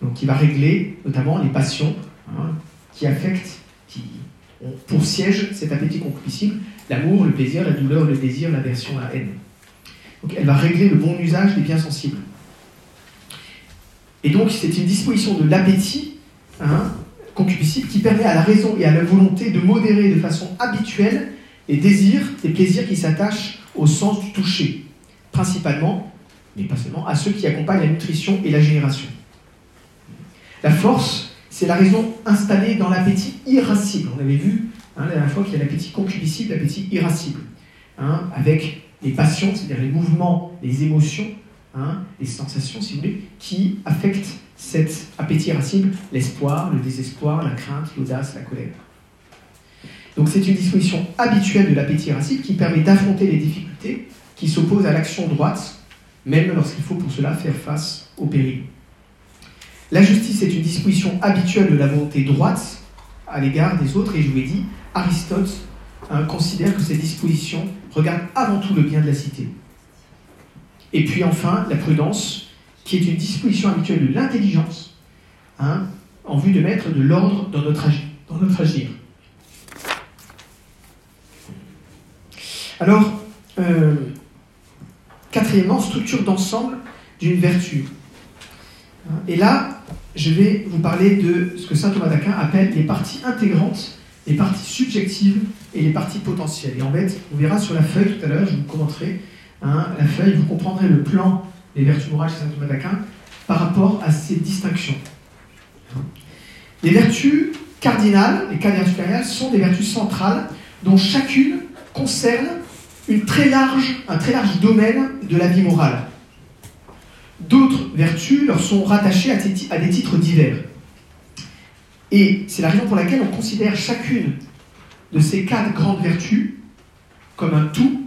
Donc qui va régler notamment les passions Hein, qui affectent, qui ont pour siège cet appétit concupiscible, l'amour, le plaisir, la douleur, le désir, l'aversion, la haine. Donc elle va régler le bon usage des biens sensibles. Et donc c'est une disposition de l'appétit hein, concupiscible qui permet à la raison et à la volonté de modérer de façon habituelle les désirs, les plaisirs qui s'attachent au sens du toucher, principalement, mais pas seulement, à ceux qui accompagnent la nutrition et la génération. La force c'est la raison installée dans l'appétit irascible. On avait vu hein, la dernière fois qu'il y a l'appétit concupiscible, l'appétit irascible, hein, avec les passions, c'est-à-dire les mouvements, les émotions, hein, les sensations, si vous voulez, qui affectent cet appétit irascible, l'espoir, le désespoir, la crainte, l'audace, la colère. Donc c'est une disposition habituelle de l'appétit irascible qui permet d'affronter les difficultés qui s'opposent à l'action droite, même lorsqu'il faut pour cela faire face au péril. La justice est une disposition habituelle de la volonté droite à l'égard des autres, et je vous l'ai dit, Aristote hein, considère que cette disposition regarde avant tout le bien de la cité. Et puis enfin, la prudence, qui est une disposition habituelle de l'intelligence, hein, en vue de mettre de l'ordre dans notre, agir. Alors, euh, quatrièmement, structure d'ensemble d'une vertu. Et là, je vais vous parler de ce que saint Thomas d'Aquin appelle les parties intégrantes, les parties subjectives et les parties potentielles. Et en fait, on verra sur la feuille tout à l'heure, je vous commenterai hein, la feuille, vous comprendrez le plan des vertus morales chez saint Thomas d'Aquin par rapport à ces distinctions. Les vertus cardinales, les cardinales supérieures, sont des vertus centrales dont chacune concerne une très large, un très large domaine de la vie morale. D'autres vertus leur sont rattachées à des titres divers. Et c'est la raison pour laquelle on considère chacune de ces quatre grandes vertus comme un tout,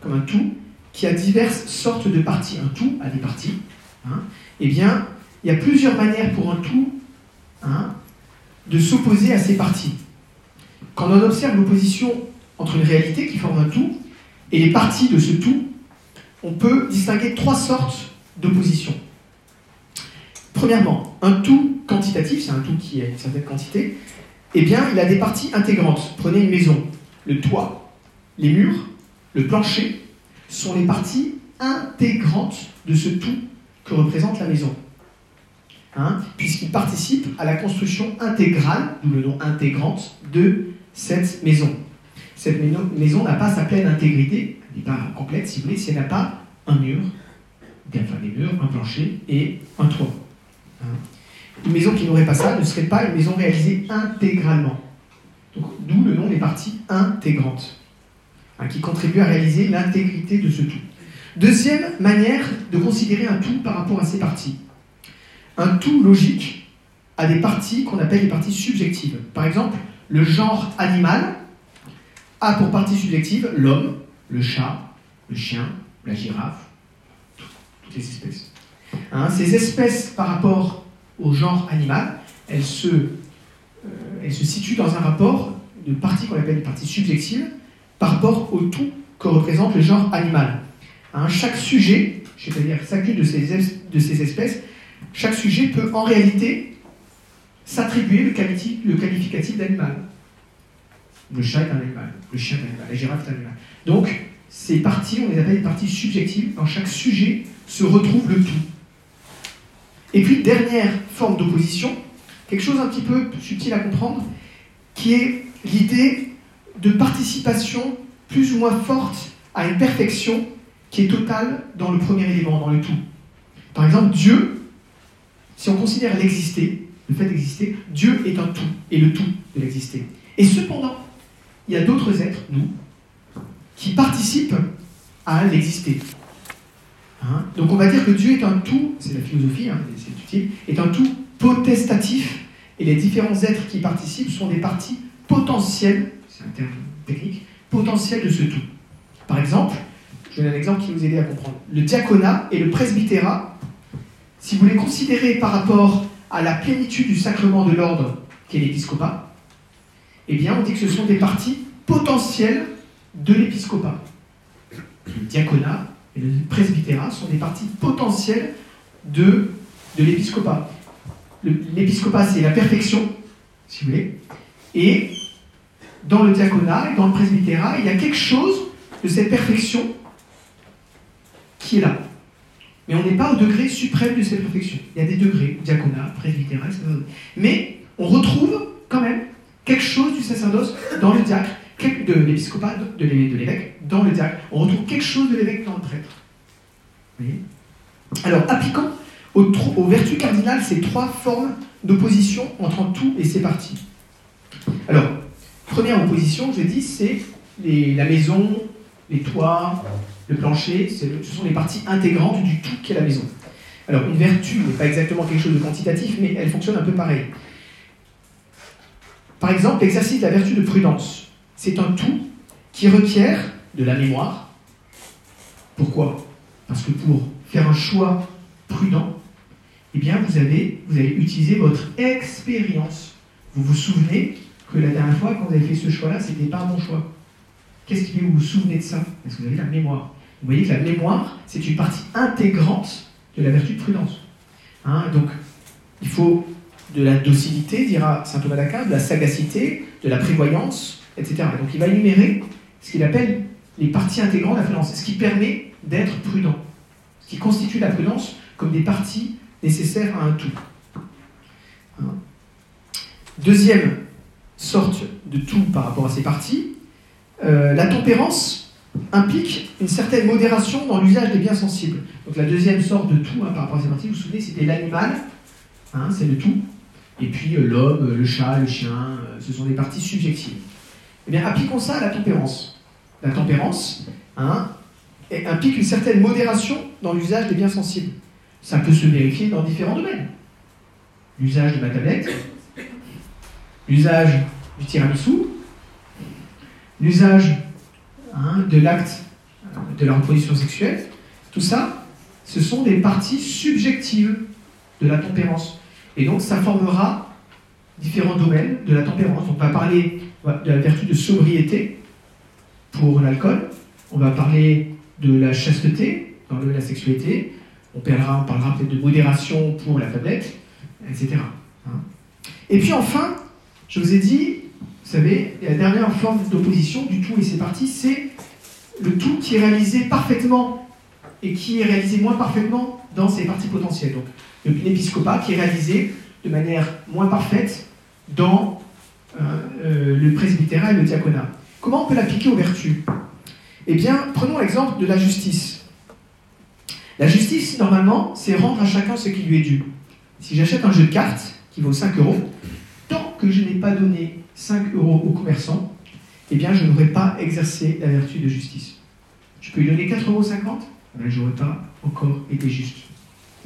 comme un tout qui a diverses sortes de parties. Un tout a des parties. Hein. Eh bien, il y a plusieurs manières pour un tout hein, de s'opposer à ces parties. Quand on observe l'opposition entre une réalité qui forme un tout et les parties de ce tout, on peut distinguer trois sortes d'opposition. Premièrement, un tout quantitatif, c'est un tout qui a une certaine quantité, eh bien, il a des parties intégrantes. Prenez une maison. Le toit, les murs, le plancher sont les parties intégrantes de ce tout que représente la maison. Hein, puisqu'ils participent à la construction intégrale, d'où le nom intégrante, de cette maison. Cette maison n'a pas sa pleine intégrité, elle n'est pas complète si vous voulez, si elle n'a pas un mur, enfin des murs, un plancher et un toit. Hein? Une maison qui n'aurait pas ça ne serait pas une maison réalisée intégralement. D'où le nom des parties intégrantes, hein, qui contribuent à réaliser l'intégrité de ce tout. Deuxième manière de considérer un tout par rapport à ses parties. Un tout logique a des parties qu'on appelle les parties subjectives. Par exemple, le genre animal a pour partie subjective l'homme, le chat, le chien, la girafe, toutes les espèces. Hein, ces espèces, par rapport au genre animal, euh, elles se situent dans un rapport de parties qu'on appelle des parties subjectives par rapport au tout que représente le genre animal. Hein, chaque sujet, c'est-à-dire chacune de ces, de ces espèces, chaque sujet peut en réalité s'attribuer le, le qualificatif d'animal. Le chat est un animal, le chien est un animal, la girafe est un animal. Donc, ces parties, on les appelle des parties subjectives. Dans chaque sujet se retrouve le tout. Et puis, dernière forme d'opposition, quelque chose un petit peu subtil à comprendre, qui est l'idée de participation plus ou moins forte à une perfection qui est totale dans le premier élément, dans le tout. Par exemple, Dieu, si on considère l'exister, le fait d'exister, Dieu est un tout, et le tout de l'exister. Et cependant, il y a d'autres êtres, nous, qui participent à l'exister. Hein? Donc on va dire que Dieu est un tout, c'est la philosophie, hein, c'est utile, est un tout potestatif, et les différents êtres qui participent sont des parties potentielles, c'est un terme technique, potentielles de ce tout. Par exemple, je donne un exemple qui nous aide à comprendre. Le diaconat et le presbytérat, si vous les considérez par rapport à la plénitude du sacrement de l'ordre qu'est l'épiscopat, eh bien, on dit que ce sont des parties potentielles de l'épiscopat. Le diaconat et le presbytérat sont des parties potentielles de, de l'épiscopat. L'épiscopat, c'est la perfection, si vous voulez, et dans le diaconat et dans le presbytérat, il y a quelque chose de cette perfection qui est là. Mais on n'est pas au degré suprême de cette perfection. Il y a des degrés, diaconat, presbytérat, etc. Mais on retrouve quand même quelque chose du sacerdoce dans le diacre, de l'épiscopat, de l'évêque, dans le diacre. On retrouve quelque chose de l'évêque dans le prêtre. Alors, appliquant aux, vertus cardinales ces trois formes d'opposition entre tout et ses parties. Alors, première opposition, je dit, c'est la maison, les toits, le plancher, ce sont les parties intégrantes du tout qu'est la maison. Alors, une vertu n'est pas exactement quelque chose de quantitatif, mais elle fonctionne un peu pareil. Par exemple, l'exercice de la vertu de prudence, c'est un tout qui requiert de la mémoire. Pourquoi? Parce que pour faire un choix prudent, eh bien, vous, avez, vous allez utiliser votre expérience. Vous vous souvenez que la dernière fois, quand vous avez fait ce choix-là, c'était pas mon choix. Qu'est-ce qui fait que vous vous souvenez de ça? Parce que vous avez la mémoire. Vous voyez que la mémoire, c'est une partie intégrante de la vertu de prudence. Hein, donc, il faut de la docilité, dira saint Thomas d'Aquin, de la sagacité, de la prévoyance, donc, il va énumérer ce qu'il appelle les parties intégrantes de la prudence, ce qui permet d'être prudent, ce qui constitue la prudence comme des parties nécessaires à un tout. Hein. Deuxième sorte de tout par rapport à ces parties, euh, la tempérance implique une certaine modération dans l'usage des biens sensibles. Donc la deuxième sorte de tout hein, par rapport à ces parties, vous vous souvenez, c'était l'animal, hein, c'est le tout, et puis euh, l'homme, le chat, le chien, euh, ce sont des parties subjectives. Eh bien, appliquons ça à la tempérance. La tempérance implique une certaine modération dans l'usage des biens sensibles. Ça peut se vérifier dans différents domaines. L'usage de ma tablette, l'usage du tiramisu, l'usage hein, de l'acte de la reproduction sexuelle, tout ça, ce sont des parties subjectives de la tempérance. Et donc ça formera différents domaines de la tempérance. On va parler de la vertu de sobriété pour l'alcool, on va parler de la chasteté dans la sexualité, on parlera, on parlera peut-être de modération pour la tablette, etc. Hein. Et puis enfin, je vous ai dit, vous savez, la dernière forme d'opposition du tout et ses parties, c'est le tout qui est réalisé parfaitement et qui est réalisé moins parfaitement dans ses parties potentielles. Donc, l'épiscopat qui est réalisé de manière moins parfaite dans euh, euh, le presbytérat et le diaconat. Comment on peut l'appliquer aux vertus? Eh bien, prenons l'exemple de la justice. La justice, normalement, c'est rendre à chacun ce qui lui est dû. Si j'achète un jeu de cartes qui vaut 5 euros, tant que je n'ai pas donné 5 euros au commerçant, eh bien, je n'aurais pas exercé la vertu de justice. Je peux lui donner 4,50 euros, ben, je n'aurais pas encore été juste.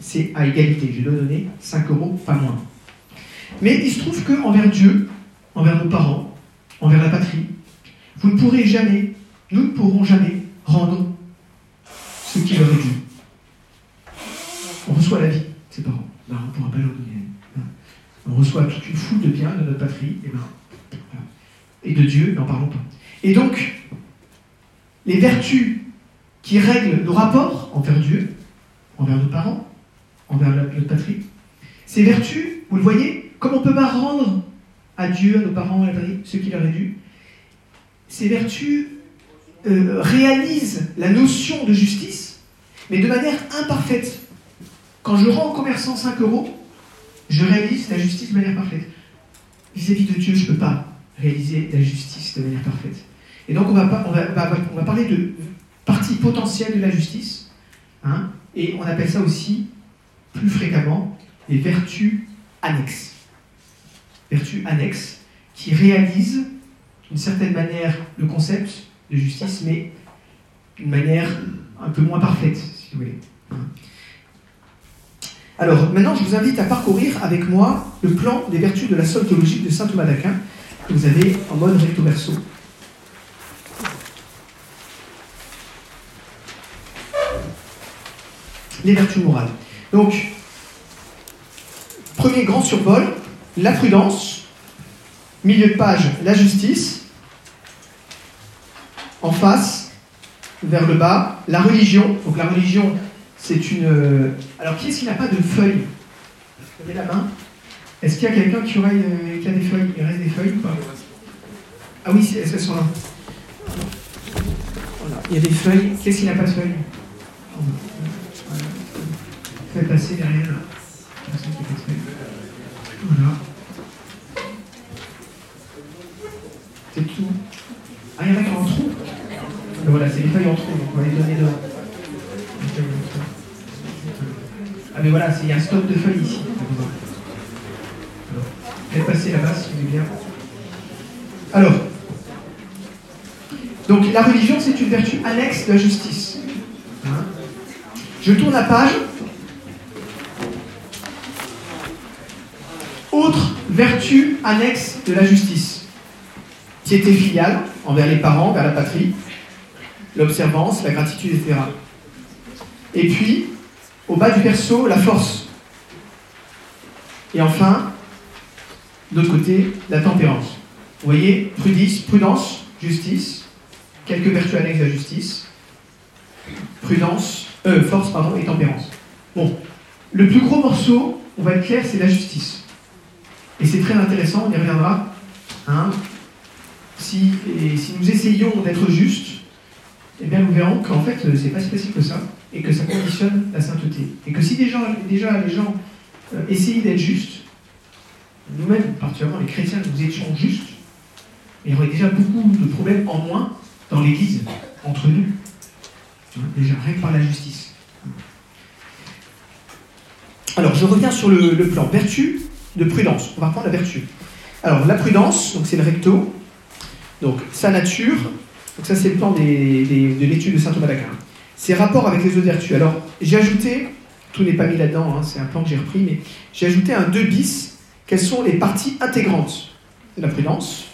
C'est à égalité. Je dois donner 5 euros, pas moins. Mais il se trouve qu'envers Dieu, envers nos parents, envers la patrie, vous ne pourrez jamais, nous ne pourrons jamais rendre ce qui leur est dû on reçoit la vie de ses parents. Ben, on ne pourra pas. Hein. On reçoit toute une foule de biens de notre patrie, et, ben, et de Dieu, n'en parlons pas. Et donc, les vertus qui règlent nos rapports envers Dieu, envers nos parents, envers notre patrie, ces vertus, vous le voyez, comme on ne peut pas rendre à Dieu, à nos parents, à ce qui leur est dû, ces vertus euh, réalisent la notion de justice, mais de manière imparfaite. Quand je rends au commerçant 5 euros, je réalise la justice de manière parfaite. Vis-à-vis de Dieu, je ne peux pas réaliser la justice de manière parfaite. Et donc, on va parler de partie potentielle de la justice, hein, et on appelle ça aussi, plus fréquemment, les vertus annexes. Vertus annexes qui réalisent d'une certaine manière le concept de justice, mais d'une manière un peu moins parfaite, si vous voulez. Alors maintenant, je vous invite à parcourir avec moi le plan des vertus de la somme théologique de saint Thomas d'Aquin, que vous avez en mode recto verso. Les vertus morales. Donc, premier grand survol, la prudence, milieu de page, la justice, en face, vers le bas, la religion. Donc la religion, c'est une. Euh, alors, qui est-ce qui n'a pas de feuilles? La main. Est-ce qu'il y a quelqu'un euh, qui a des feuilles? Il reste des feuilles ou pas? Ah oui, est-ce qu'elles sont là? Il y a des feuilles. Qu'est-ce qui n'a pas de feuilles? Faites passer derrière. Voilà. C'est tout. Ah, il y en a qui ont un trou Voilà, c'est les feuilles en donc on va les donner dehors. Ah mais voilà, il y a un stock de feuilles ici. faites passer là-bas si vous voulez bien. Alors, donc la religion, c'est une vertu annexe de la justice. Hein? Je tourne la page. Autre vertu annexe de la justice. Piété filiale envers les parents, vers la patrie, l'observance, la gratitude, etc. Et puis, au bas du perso, la force. Et enfin, d'autre côté, la tempérance. Vous voyez, prudence, prudence, justice, quelques vertus annexes à justice, prudence, euh, force pardon, et tempérance. Bon, le plus gros morceau, on va être clair, c'est la justice. Et c'est très intéressant, on y reviendra. Hein. si nous essayons d'être justes, eh bien nous verrons qu'en fait, c'est pas si facile que ça, et que ça conditionne la sainteté. Et que si déjà, les gens euh, essayaient d'être justes, nous-mêmes, particulièrement les chrétiens, nous étions justes, il y aurait déjà beaucoup de problèmes en moins dans l'Église, entre nous. Déjà, rien que par la justice. Alors, je reviens sur le, plan vertu de prudence. On va reprendre la vertu. Alors, la prudence, donc c'est le recto. Donc, sa nature. Donc, ça, c'est le plan de l'étude de saint Thomas d'Aquin. Ses rapports avec les autres vertus. Alors, j'ai ajouté, tout n'est pas mis là-dedans, hein, c'est un plan que j'ai repris, mais j'ai ajouté un 2 bis. Quelles sont les parties intégrantes de la prudence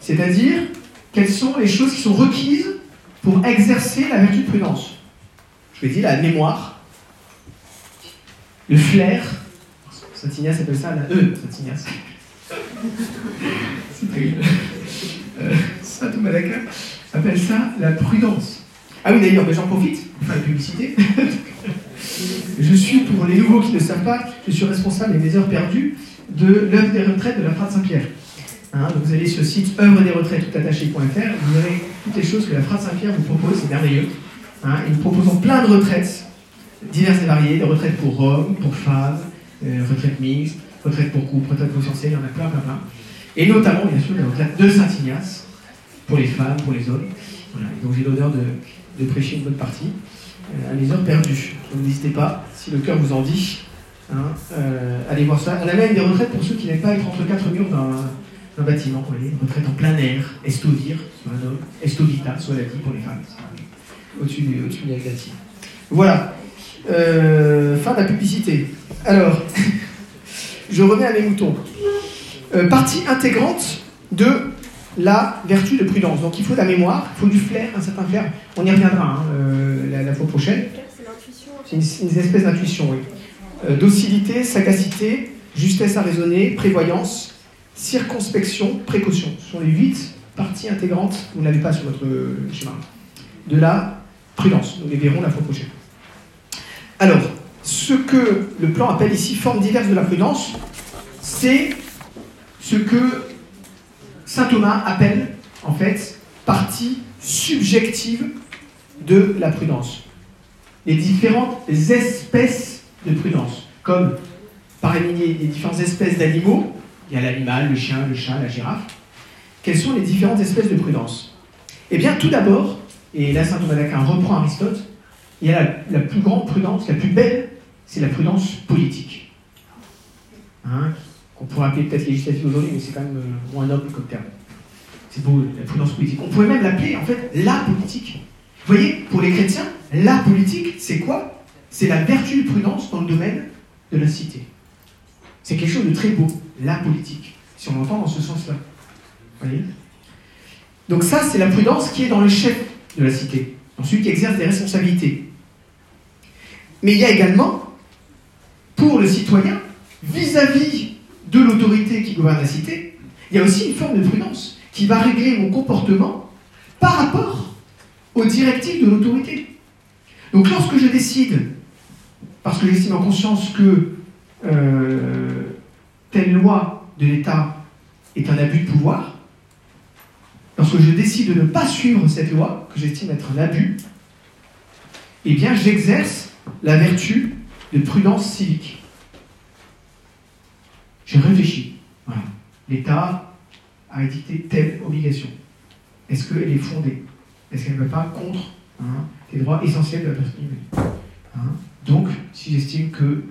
C'est-à-dire, quelles sont les choses qui sont requises pour exercer la vertu de prudence Je vais dire la mémoire, le flair. Saint Ignace appelle ça la. Euh, Saint Ignace. C'est terrible. Euh, Saint Thomas d'Aquin appelle ça la prudence. Ah oui, d'ailleurs, j'en profite pour faire la publicité. je suis, pour les nouveaux qui ne savent pas, je suis responsable des heures perdues de l'œuvre des retraites de la Frate Saint-Pierre. Hein, donc vous allez sur le site œuvre des retraites vous verrez toutes les choses que la Frate Saint-Pierre vous propose, c'est merveilleux. Hein, et nous proposons plein de retraites diverses et variées, des retraites pour hommes, pour femmes, euh, retraites mixtes, retraites pour couple, retraites pour fiancés, il y en a plein, plein, plein. Et notamment, bien sûr, la retraite de Saint-Ignace, pour les femmes, pour les hommes. donc j'ai l'honneur de, prêcher une bonne partie euh, à mes heures perdues. Donc n'hésitez pas, si le cœur vous en dit, hein, euh, allez voir ça. On a même des retraites pour ceux qui n'aiment pas être entre quatre murs d'un bâtiment, vous une retraite en plein air, estovir, soit un homme, estovita, soit la vie pour les femmes, au-dessus au-dessus de la Voilà. Euh, fin de la publicité. Alors, je remets à mes moutons. Partie intégrante de la vertu de prudence. Donc il faut de la mémoire, il faut du flair, un certain flair. On y reviendra hein, euh, la, fois prochaine. C'est une, une, espèce d'intuition, oui. docilité, sagacité, justesse à raisonner, prévoyance, circonspection, précaution. Ce sont les huit parties intégrantes, vous ne l'avez pas sur votre schéma, de la prudence. Nous les verrons la fois prochaine. Alors, ce que le plan appelle ici forme diverse de la prudence, c'est ce que saint Thomas appelle en fait partie subjective de la prudence. Les différentes espèces de prudence, comme par les différentes espèces d'animaux, il y a l'animal, le chien, le chat, la girafe. Quelles sont les différentes espèces de prudence? Eh bien, tout d'abord, et là saint Thomas d'Aquin reprend Aristote, il y a la, plus grande prudence, la plus belle, c'est la prudence politique. Hein, qu'on pourrait appeler peut-être législative aujourd'hui, mais c'est quand même euh, moins noble comme terme. C'est beau, la prudence politique. On pourrait même l'appeler, en fait, la politique. Vous voyez, pour les chrétiens, la politique, c'est quoi? C'est la vertu de prudence dans le domaine de la cité. C'est quelque chose de très beau, la politique, si on l'entend dans ce sens-là. Vous voyez? Donc ça, c'est la prudence qui est dans le chef de la cité, celui qui exerce des responsabilités. Mais il y a également, pour le citoyen, vis-à-vis de l'autorité qui gouverne la cité, il y a aussi une forme de prudence qui va régler mon comportement par rapport aux directives de l'autorité. Donc lorsque je décide, parce que j'estime en conscience que euh, telle loi de l'État est un abus de pouvoir, lorsque je décide de ne pas suivre cette loi, que j'estime être un abus, eh bien j'exerce la vertu de prudence civique. Je réfléchis. L'État a édicté telle obligation. Est-ce qu'elle est fondée? Est-ce qu'elle ne va pas contre hein, les droits essentiels de la personne humaine? Hein? Donc, si j'estime que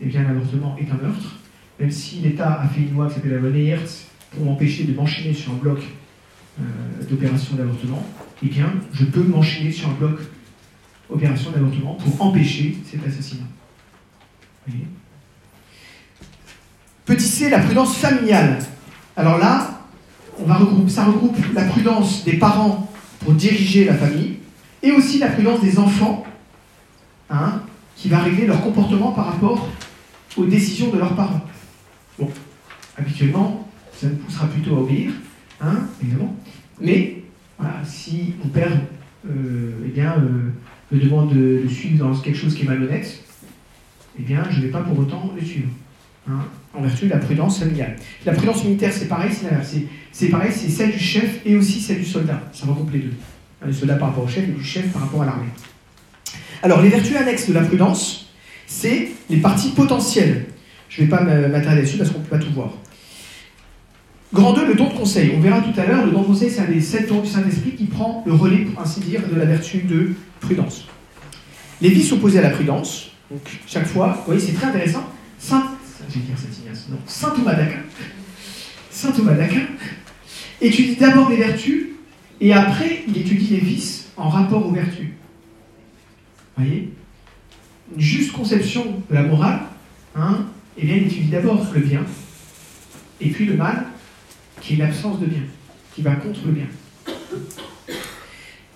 eh l'avortement est un meurtre, même si l'État a fait une loi qui s'appelle la loi Neyertz pour m'empêcher de m'enchaîner sur un bloc euh, d'opération d'avortement, eh bien, je peux m'enchaîner sur un bloc opération d'avortement pour empêcher cet assassinat. Petit c, la prudence familiale. Alors là, on va regrouper, ça regroupe la prudence des parents pour diriger la famille et aussi la prudence des enfants hein, qui va régler leur comportement par rapport aux décisions de leurs parents. Bon, habituellement, ça nous poussera plutôt à obéir, hein, évidemment. Mais si mon père euh, eh euh, me demande de suivre dans quelque chose qui est malhonnête, eh bien, je ne vais pas pour autant le suivre. Hein, en vertu de la prudence familiale. La prudence militaire, c'est pareil, c'est pareil, c'est celle du chef et aussi celle du soldat. Ça regroupe les deux. Hein, le soldat par rapport au chef et du chef par rapport à l'armée. Alors, les vertus annexes de la prudence, c'est les parties potentielles. Je ne vais pas m'attarder dessus parce qu'on ne peut pas tout voir. Grand 2, le don de conseil. On verra tout à l'heure, le don de conseil, c'est un des sept dons du Saint-Esprit qui prend le relais, pour ainsi dire, de la vertu de prudence. Les vices opposés à la prudence, donc chaque fois, vous voyez, c'est très intéressant. Saint, Saint Thomas d'Aquin, Saint Thomas d'Aquin étudie d'abord les vertus et après il étudie les vices en rapport aux vertus. Vous voyez? Une juste conception de la morale, hein, eh bien, il étudie d'abord le bien et puis le mal qui est l'absence de bien, qui va contre le bien.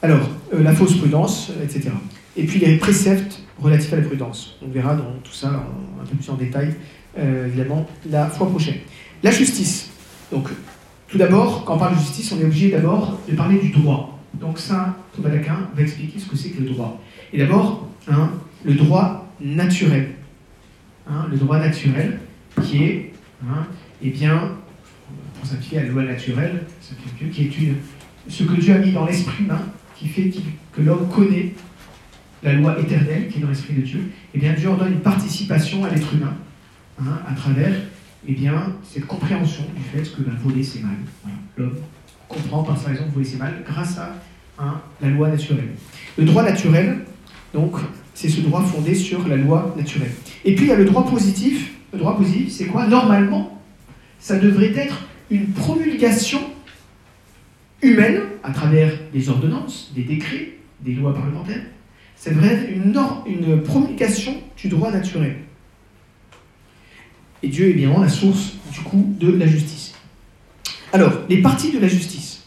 Alors, euh, la fausse prudence, etc. Et puis les préceptes relatifs à la prudence. On verra dans tout ça un peu plus en détail, euh, évidemment, la fois prochaine. La justice. Donc, tout d'abord, quand on parle de justice, on est obligé d'abord de parler du droit. Donc, Saint Thomas d'Aquin va expliquer ce que c'est que le droit. Et d'abord, hein, le droit naturel. Hein, le droit naturel qui est, hein, eh bien, pour simplifier, la loi naturelle, qui est ce que Dieu a mis dans l'esprit humain, qui fait que l'homme connaît la loi éternelle qui est dans l'esprit de Dieu, eh bien Dieu en donne une participation à l'être humain hein, à travers eh bien, cette compréhension du fait que ben, voler c'est mal. L'homme comprend par sa raison que voler c'est mal grâce à hein, la loi naturelle. Le droit naturel, donc, c'est ce droit fondé sur la loi naturelle. Et puis il y a le droit positif. Le droit positif, c'est quoi? Normalement, ça devrait être une promulgation humaine à travers des ordonnances, des décrets, des lois parlementaires. Ça devrait être une promulgation du droit naturel. Et Dieu est bien la source du coup de la justice. Alors, les parties de la justice.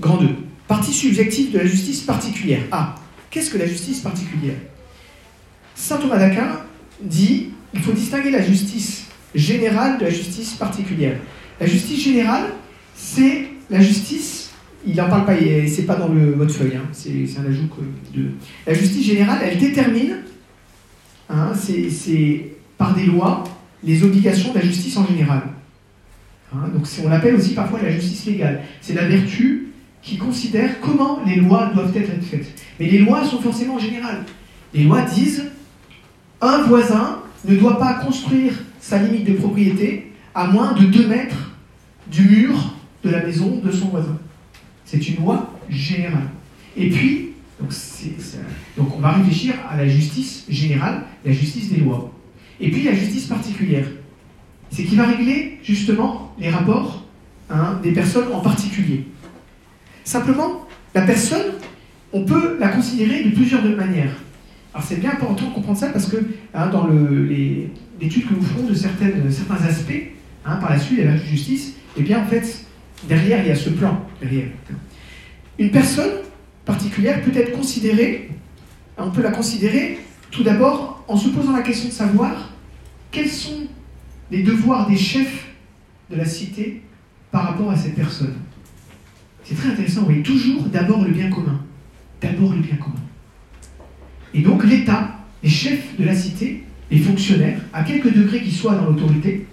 Grand 2. Partie subjective de la justice particulière. Ah, qu'est-ce que la justice particulière? Saint Thomas d'Aquin dit il faut distinguer la justice générale de la justice particulière. La justice générale, c'est la justice, il n'en parle pas, c'est pas dans le, votre feuille, hein, c'est un ajout de. La justice générale, elle détermine, hein, c'est par des lois, les obligations de la justice en général. Hein, donc on l'appelle aussi parfois la justice légale. C'est la vertu qui considère comment les lois doivent être faites. Mais les lois sont forcément générales. Les lois disent un voisin ne doit pas construire sa limite de propriété à moins de 2 mètres du mur de la maison de son voisin. C'est une loi générale. Et puis, donc, on va réfléchir à la justice générale, la justice des lois. Et puis la justice particulière, c'est qui va régler justement les rapports hein, des personnes en particulier. Simplement, la personne, on peut la considérer de plusieurs manières. Alors c'est bien important de comprendre ça parce que hein, dans l'étude que nous ferons de certains aspects, hein, par la suite, de la justice, eh bien en fait, derrière, il y a ce plan. Derrière. Une personne particulière peut être considérée, on peut la considérer tout d'abord en se posant la question de savoir quels sont les devoirs des chefs de la cité par rapport à cette personne. C'est très intéressant, vous voyez, toujours d'abord le bien commun. D'abord le bien commun. Et donc l'État, les chefs de la cité, les fonctionnaires, à quelque degré qu'ils soient dans l'autorité,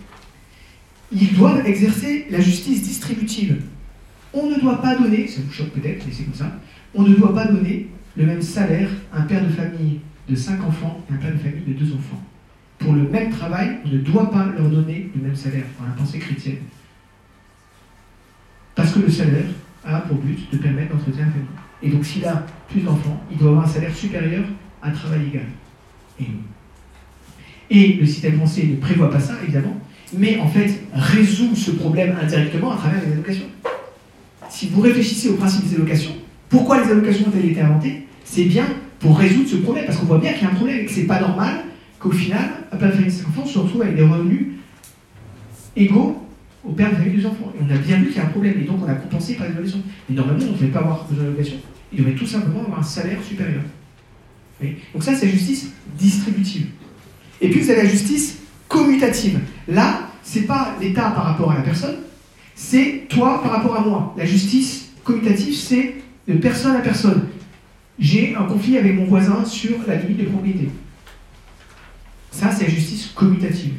ils doivent exercer la justice distributive. On ne doit pas donner, ça vous choque peut-être, mais c'est comme ça, on ne doit pas donner le même salaire à un père de famille de 5 enfants et un père de famille de 2 enfants. Pour le même travail, on ne doit pas leur donner le même salaire dans la pensée chrétienne. Parce que le salaire a pour but de permettre d'entretenir la famille. Et donc s'il a plus d'enfants, il doit avoir un salaire supérieur à un travail égal. Et, et le système français ne prévoit pas ça, évidemment, mais en fait résout ce problème indirectement à travers les allocations. Si vous réfléchissez au principe des allocations, pourquoi les allocations ont-elles été inventées? C'est bien pour résoudre ce problème, parce qu'on voit bien qu'il y a un problème et que c'est pas normal qu'au final, un père de famille de 5 enfants se retrouve avec des revenus égaux au père de famille de 2 enfants. Et on a bien vu qu'il y a un problème, et donc on a compensé par les allocations. Mais normalement, on ne devait pas avoir besoin d'allocations, il devrait tout simplement avoir un salaire supérieur. Donc ça, c'est la justice distributive. Et puis vous avez la justice commutative. Là, c'est pas l'État par rapport à la personne, c'est toi par rapport à moi. La justice commutative, c'est de personne à personne. J'ai un conflit avec mon voisin sur la limite de propriété. Ça, c'est la justice commutative.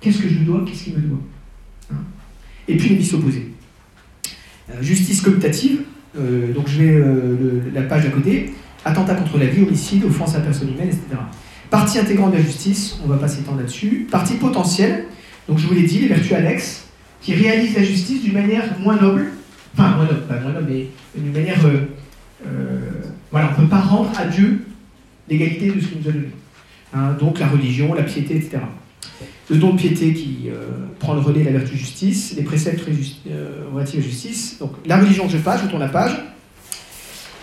Qu'est-ce que je dois Qu'est-ce qu'il me doit hein? Et puis les vices opposés. Euh, justice commutative, euh, donc je vais euh, la page d'à côté. Attentat contre la vie, homicide, offense à la personne humaine, etc. Partie intégrante de la justice, on ne va pas s'étendre là-dessus. Partie potentielle, donc je vous l'ai dit, les vertus annexes, qui réalisent la justice d'une manière moins noble, enfin moins noble, pas moins noble, mais d'une manière. Voilà, on ne peut pas rendre à Dieu l'égalité de ce qu'il nous a donné. Hein, donc la religion, la piété, etc. Le don de piété qui euh, prend le relais de la vertu justice, les préceptes euh, relatifs à la justice. Donc la religion, je passe, je tourne la page.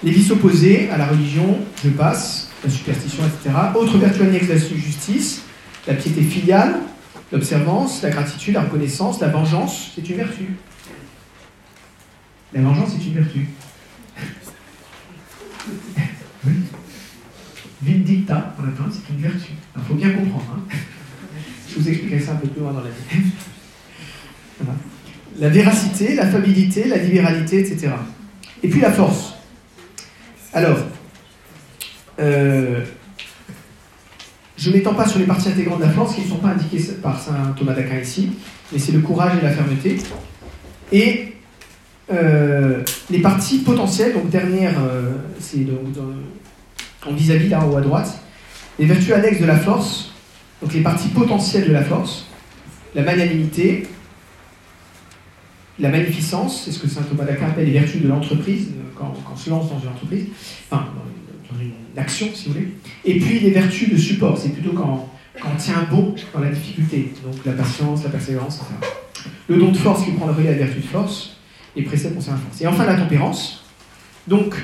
Les vices opposés à la religion, je passe, la superstition, etc. Autre vertu annexe de la justice, la piété filiale, l'observance, la gratitude, la reconnaissance, la vengeance, c'est une vertu. La vengeance, c'est une vertu. Vindicta, en latin, c'est une vertu. Il faut bien comprendre. Hein. Je vous expliquerai ça un peu plus loin dans la vie. La véracité, la fiabilité, la libéralité, etc. Et puis la force. Alors, euh, je ne m'étends pas sur les parties intégrantes de la force qui ne sont pas indiquées par saint Thomas d'Aquin ici, mais c'est le courage et la fermeté. Et euh, les parties potentielles, donc dernière, euh, c'est en vis-à-vis là en haut à droite, les vertus annexes de la force, donc les parties potentielles de la force, la magnanimité, la magnificence, c'est ce que saint Thomas d'Aquin appelle les vertus de l'entreprise, euh, quand, on se lance dans une entreprise, enfin dans une action si vous voulez, et puis les vertus de support, c'est plutôt quand, quand on tient bon dans la difficulté, donc la patience, la persévérance, etc. Le don de force qui prend le relais à la vertu de force, les préceptes concernant la force. Et enfin la tempérance. Donc,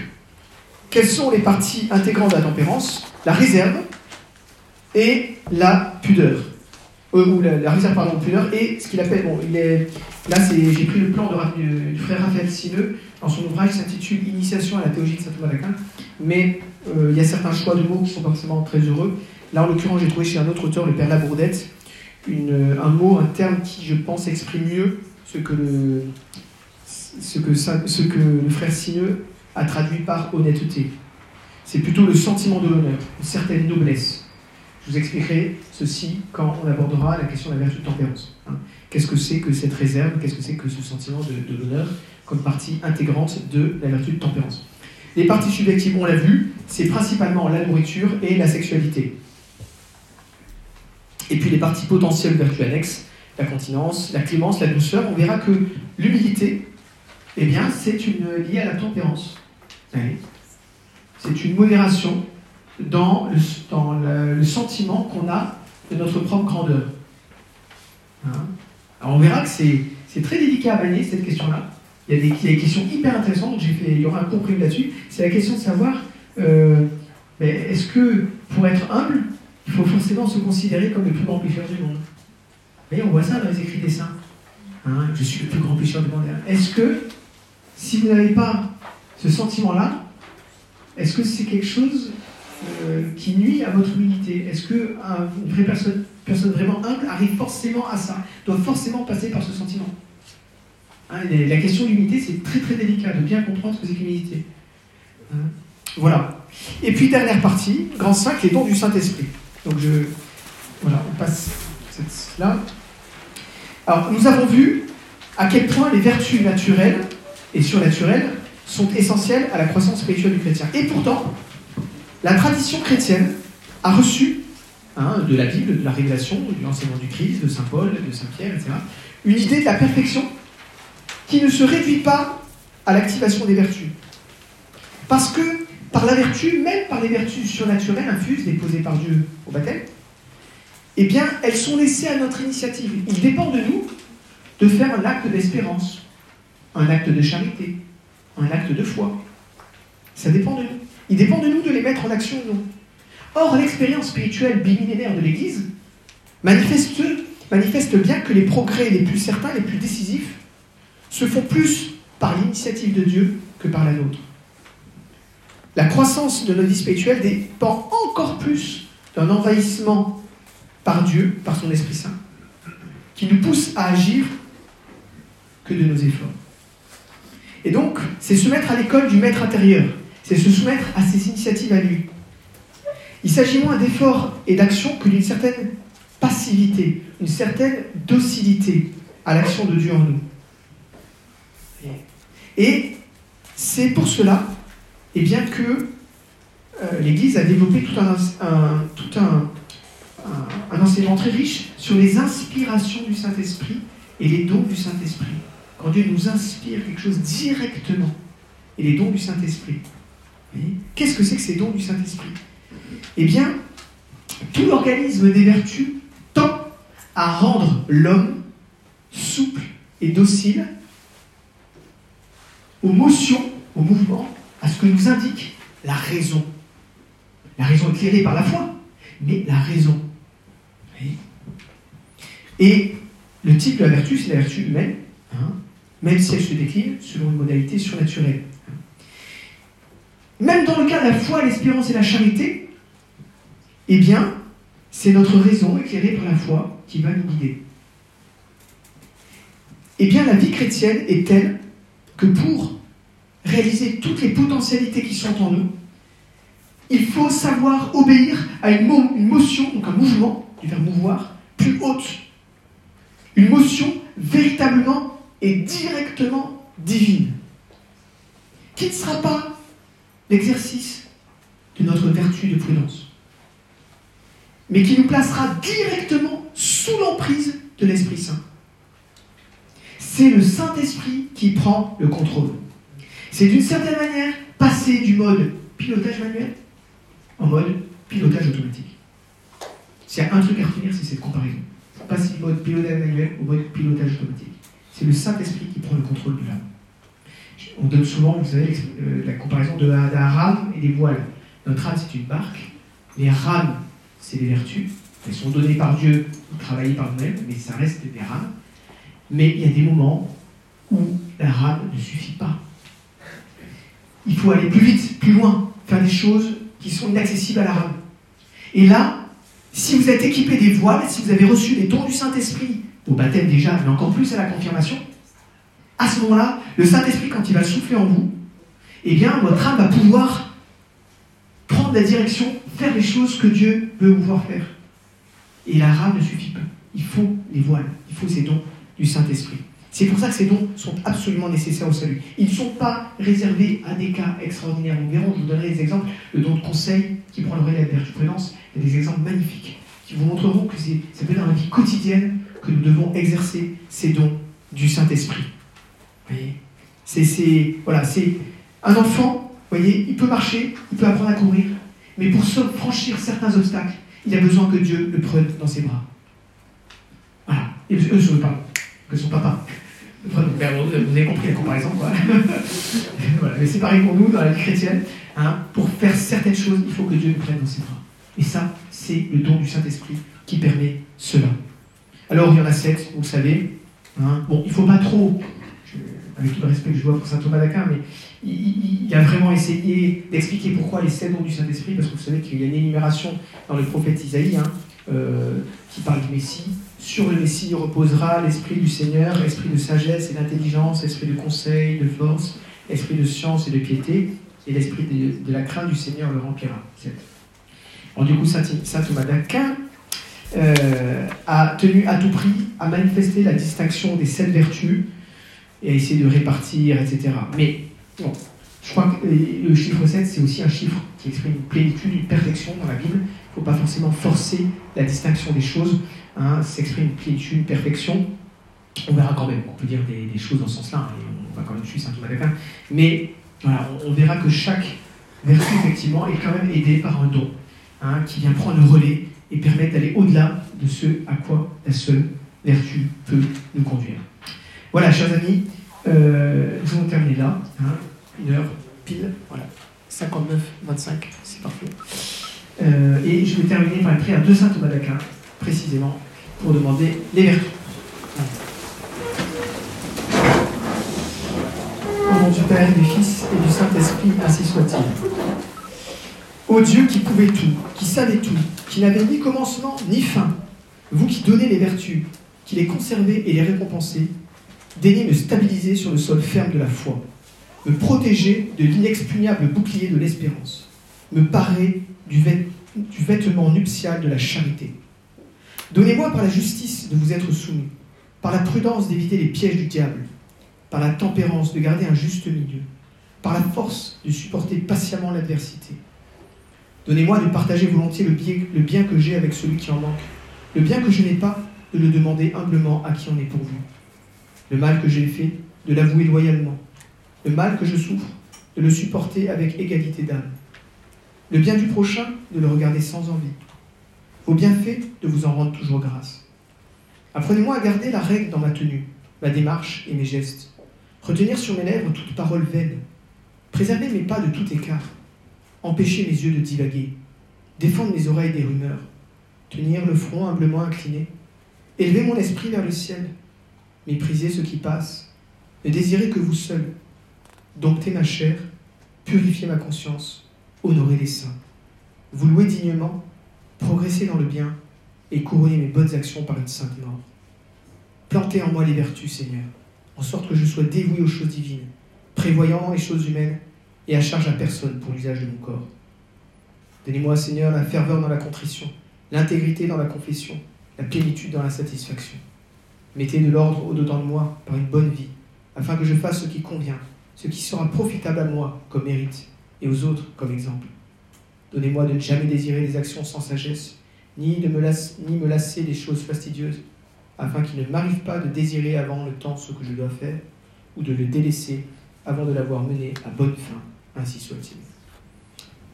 quelles sont les parties intégrantes de la tempérance? La réserve, et la pudeur. Euh, ou la, réserve, pardon, pudeur, et ce qu'il appelle, bon, il est, là j'ai pris le plan du frère Raphaël Sineux, dans son ouvrage qui s'intitule Initiation à la théologie de saint Thomas d'Aquin, mais euh, il y a certains choix de mots qui sont forcément très heureux. Là, en l'occurrence, j'ai trouvé chez un autre auteur, le père Labourdette, une, un mot, un terme qui, je pense, exprime mieux ce que le, ce que, le frère Sineux a traduit par honnêteté. C'est plutôt le sentiment de l'honneur, une certaine noblesse. Je vous expliquerai ceci quand on abordera la question de la vertu de tempérance. Hein. Qu'est-ce que c'est que cette réserve? Qu'est-ce que c'est que ce sentiment de, l'honneur comme partie intégrante de la vertu de tempérance? Les parties subjectives, on l'a vu, c'est principalement la nourriture et la sexualité. Et puis les parties potentielles de vertu annexe, la continence, la clémence, la douceur, on verra que l'humilité, eh bien, c'est une liée à la tempérance. C'est une modération dans le, dans le, sentiment qu'on a de notre propre grandeur. Hein Alors on verra que c'est très délicat à manier cette question-là. Il, y a des questions hyper intéressantes, donc fait, il y aura un cours là-dessus. C'est la question de savoir euh, est-ce que pour être humble, il faut forcément se considérer comme le plus grand pécheur du monde? Vous voyez, on voit ça dans les écrits des saints. Hein, je suis le plus grand pécheur du monde. Est-ce que, si vous n'avez pas ce sentiment-là, est-ce que c'est quelque chose euh, qui nuit à votre humilité? Est-ce qu'une vraie personne, personne vraiment humble arrive forcément à ça Doit forcément passer par ce sentiment? Hein, La question de l'humilité, c'est très très délicat de bien comprendre ce que c'est qu'humilité. Hein, voilà. Et puis dernière partie, grand 5, les dons du Saint-Esprit. Donc je. Voilà, on passe là. Alors nous avons vu à quel point les vertus naturelles et surnaturelles sont essentielles à la croissance spirituelle du chrétien. Et pourtant, la tradition chrétienne a reçu hein, de la Bible, de la révélation, du l'enseignement du Christ, de Saint Paul, de Saint Pierre, etc., une idée de la perfection qui ne se réduit pas à l'activation des vertus. Parce que par la vertu, même par les vertus surnaturelles infuses déposées par Dieu au baptême, eh bien, elles sont laissées à notre initiative. Il dépend de nous de faire un acte d'espérance, un acte de charité, un acte de foi. Ça dépend de nous. Il dépend de nous de les mettre en action ou non. Or, l'expérience spirituelle bimillénaire de l'Église manifeste, bien que les progrès les plus certains, les plus décisifs, se font plus par l'initiative de Dieu que par la nôtre. La croissance de notre vie spirituelle dépend encore plus d'un envahissement par Dieu, par son Esprit Saint, qui nous pousse à agir que de nos efforts. Et donc, c'est se mettre à l'école du maître intérieur, c'est se soumettre à ses initiatives à lui. Il s'agit moins d'efforts et d'actions que d'une certaine passivité, une certaine docilité à l'action de Dieu en nous. Et c'est pour cela eh bien, que euh, l'Église a développé tout, un, enseignement très riche sur les inspirations du Saint-Esprit et les dons du Saint-Esprit. Quand Dieu nous inspire quelque chose directement, et les dons du Saint-Esprit. Qu'est-ce que c'est que ces dons du Saint-Esprit Eh bien, tout l'organisme des vertus tend à rendre l'homme souple et docile aux motions, aux mouvements, à ce que nous indique la raison. La raison éclairée par la foi, mais la raison. Et le type de la vertu, c'est la vertu humaine, hein, même si elle se décline selon une modalité surnaturelle. Même dans le cas de la foi, l'espérance et la charité, eh bien, c'est notre raison éclairée par la foi qui va nous guider. Eh bien, la vie chrétienne est telle que pour réaliser toutes les potentialités qui sont en nous, il faut savoir obéir à une, motion, donc un mouvement, du verbe mouvoir, plus haute. Une motion véritablement et directement divine, qui ne sera pas l'exercice de notre vertu de prudence, mais qui nous placera directement sous l'emprise de l'Esprit Saint. C'est le Saint-Esprit qui prend le contrôle. C'est d'une certaine manière passer du mode pilotage manuel en mode pilotage automatique. S'il y a un truc à retenir, c'est cette comparaison. Passer du mode pilotage manuel au mode pilotage automatique. C'est le Saint-Esprit qui prend le contrôle de l'âme. On donne souvent, vous savez, euh, la comparaison la, rame et des voiles. Notre âme, c'est une barque. Les rames, c'est des vertus. Elles sont données par Dieu travaillées par nous-mêmes, mais ça reste des rames. Mais il y a des moments où la rame ne suffit pas il faut aller plus vite, plus loin, faire des choses qui sont inaccessibles à la rame. Et là, si vous êtes équipé des voiles, si vous avez reçu les dons du Saint-Esprit, au baptême déjà, mais encore plus à la confirmation, à ce moment-là, le Saint-Esprit, quand il va souffler en vous, eh bien, votre âme va pouvoir prendre la direction, faire les choses que Dieu veut vous voir faire. Et la rame ne suffit pas. Il faut les voiles, il faut ces dons du Saint-Esprit. C'est pour ça que ces dons sont absolument nécessaires au salut. Ils ne sont pas réservés à des cas extraordinaires. Nous verrons, je vous donnerai des exemples. Le don de conseil qui prend le relais de la prudence, il y a des exemples magnifiques qui vous montreront que c'est peut dans la vie quotidienne que nous devons exercer ces dons du Saint-Esprit. voyez? C'est voilà, c'est un enfant, voyez, il peut marcher, il peut apprendre à courir, mais pour franchir certains obstacles, il a besoin que Dieu le prenne dans ses bras. Voilà. Et eux, je pardon, que son papa vous avez compris la comparaison, Mais c'est pareil pour nous dans la vie chrétienne. Hein. pour faire certaines choses, il faut que Dieu nous prenne dans ses bras. Et ça, c'est le don du Saint-Esprit qui permet cela. Alors, il y en a sept, vous le savez. Hein. bon, il ne faut pas trop, avec tout le respect que je vois pour saint Thomas d'Aquin, mais il, a vraiment essayé d'expliquer pourquoi les sept dons du Saint-Esprit, parce que vous savez qu'il y a une énumération dans le prophète Isaïe hein, euh, qui parle du Messie, sur le Messie reposera l'esprit du Seigneur, esprit de sagesse et d'intelligence, esprit de conseil, de force, esprit de science et de piété, et l'esprit de, la crainte du Seigneur le remplira. Alors, du coup, saint, Thomas d'Aquin euh, a tenu à tout prix à manifester la distinction des sept vertus et à essayer de répartir, etc. Mais bon, je crois que le chiffre 7, c'est aussi un chiffre qui exprime une plénitude, une perfection dans la Bible. Il ne faut pas forcément forcer la distinction des choses hein, s'exprime une plénitude, une perfection. On verra quand même, on peut dire des, choses dans ce sens-là, hein, et on va quand même suivre Saint Thomas. Mais voilà, on, verra que chaque vertu, effectivement, est quand même aidée par un don hein, qui vient prendre le relais et permettre d'aller au-delà de ce à quoi la seule vertu peut nous conduire. Voilà, chers amis, euh, nous allons terminer là. Hein, une heure pile, voilà. 59, 25, c'est parfait. Euh, et je vais terminer par une prière de Saint Thomas d'Aquin précisément pour demander les vertus. Au nom du Père, du Fils et du Saint-Esprit, ainsi soit-il. Ô Dieu qui pouvait tout, qui savait tout, qui n'avait ni commencement ni fin, vous qui donnez les vertus, qui les conserver et les récompenser, daignez me stabiliser sur le sol ferme de la foi, me protéger de l'inexpugnable bouclier de l'espérance, me parer du vêtement nuptial de la charité. Donnez-moi par la justice de vous être soumis, par la prudence d'éviter les pièges du diable, par la tempérance de garder un juste milieu, par la force de supporter patiemment l'adversité. Donnez-moi de partager volontiers le bien, que j'ai avec celui qui en manque, le bien que je n'ai pas, de le demander humblement à qui en est pourvu. Le mal que j'ai fait, de l'avouer loyalement. Le mal que je souffre, de le supporter avec égalité d'âme. Le bien du prochain, de le regarder sans envie. Vos bienfaits, de vous en rendre toujours grâce. Apprenez-moi à garder la règle dans ma tenue, ma démarche et mes gestes. Retenir sur mes lèvres toute parole vaine. Préserver mes pas de tout écart. Empêcher mes yeux de divaguer. Défendre mes oreilles des rumeurs. Tenir le front humblement incliné. Élever mon esprit vers le ciel. Mépriser ce qui passe. Ne désirer que vous seul. Dompter ma chair. Purifier ma conscience. Honorer les saints. Vous louer dignement. Progresser dans le bien. Et couronner mes bonnes actions par une sainte mort. Plantez en moi les vertus, Seigneur en sorte que je sois dévoué aux choses divines, prévoyant les choses humaines et à charge à personne pour l'usage de mon corps. Donnez-moi, Seigneur, la ferveur dans la contrition, l'intégrité dans la confession, la plénitude dans la satisfaction. Mettez de l'ordre au-dedans de moi par une bonne vie, afin que je fasse ce qui convient, ce qui sera profitable à moi comme mérite, et aux autres comme exemple. Donnez-moi de ne jamais désirer des actions sans sagesse, ni, de me, ni me lasser des choses fastidieuses, afin qu'il ne m'arrive pas de désirer avant le temps ce que je dois faire, ou de le délaisser avant de l'avoir mené à bonne fin. Ainsi soit-il.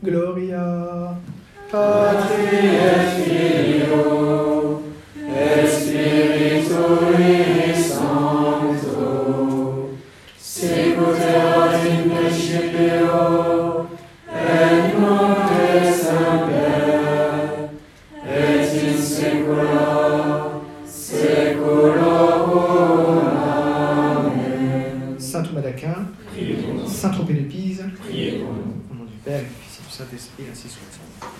Gloria Patri et Filio et Sancto principio Saint-Esprit, ainsi soit-il.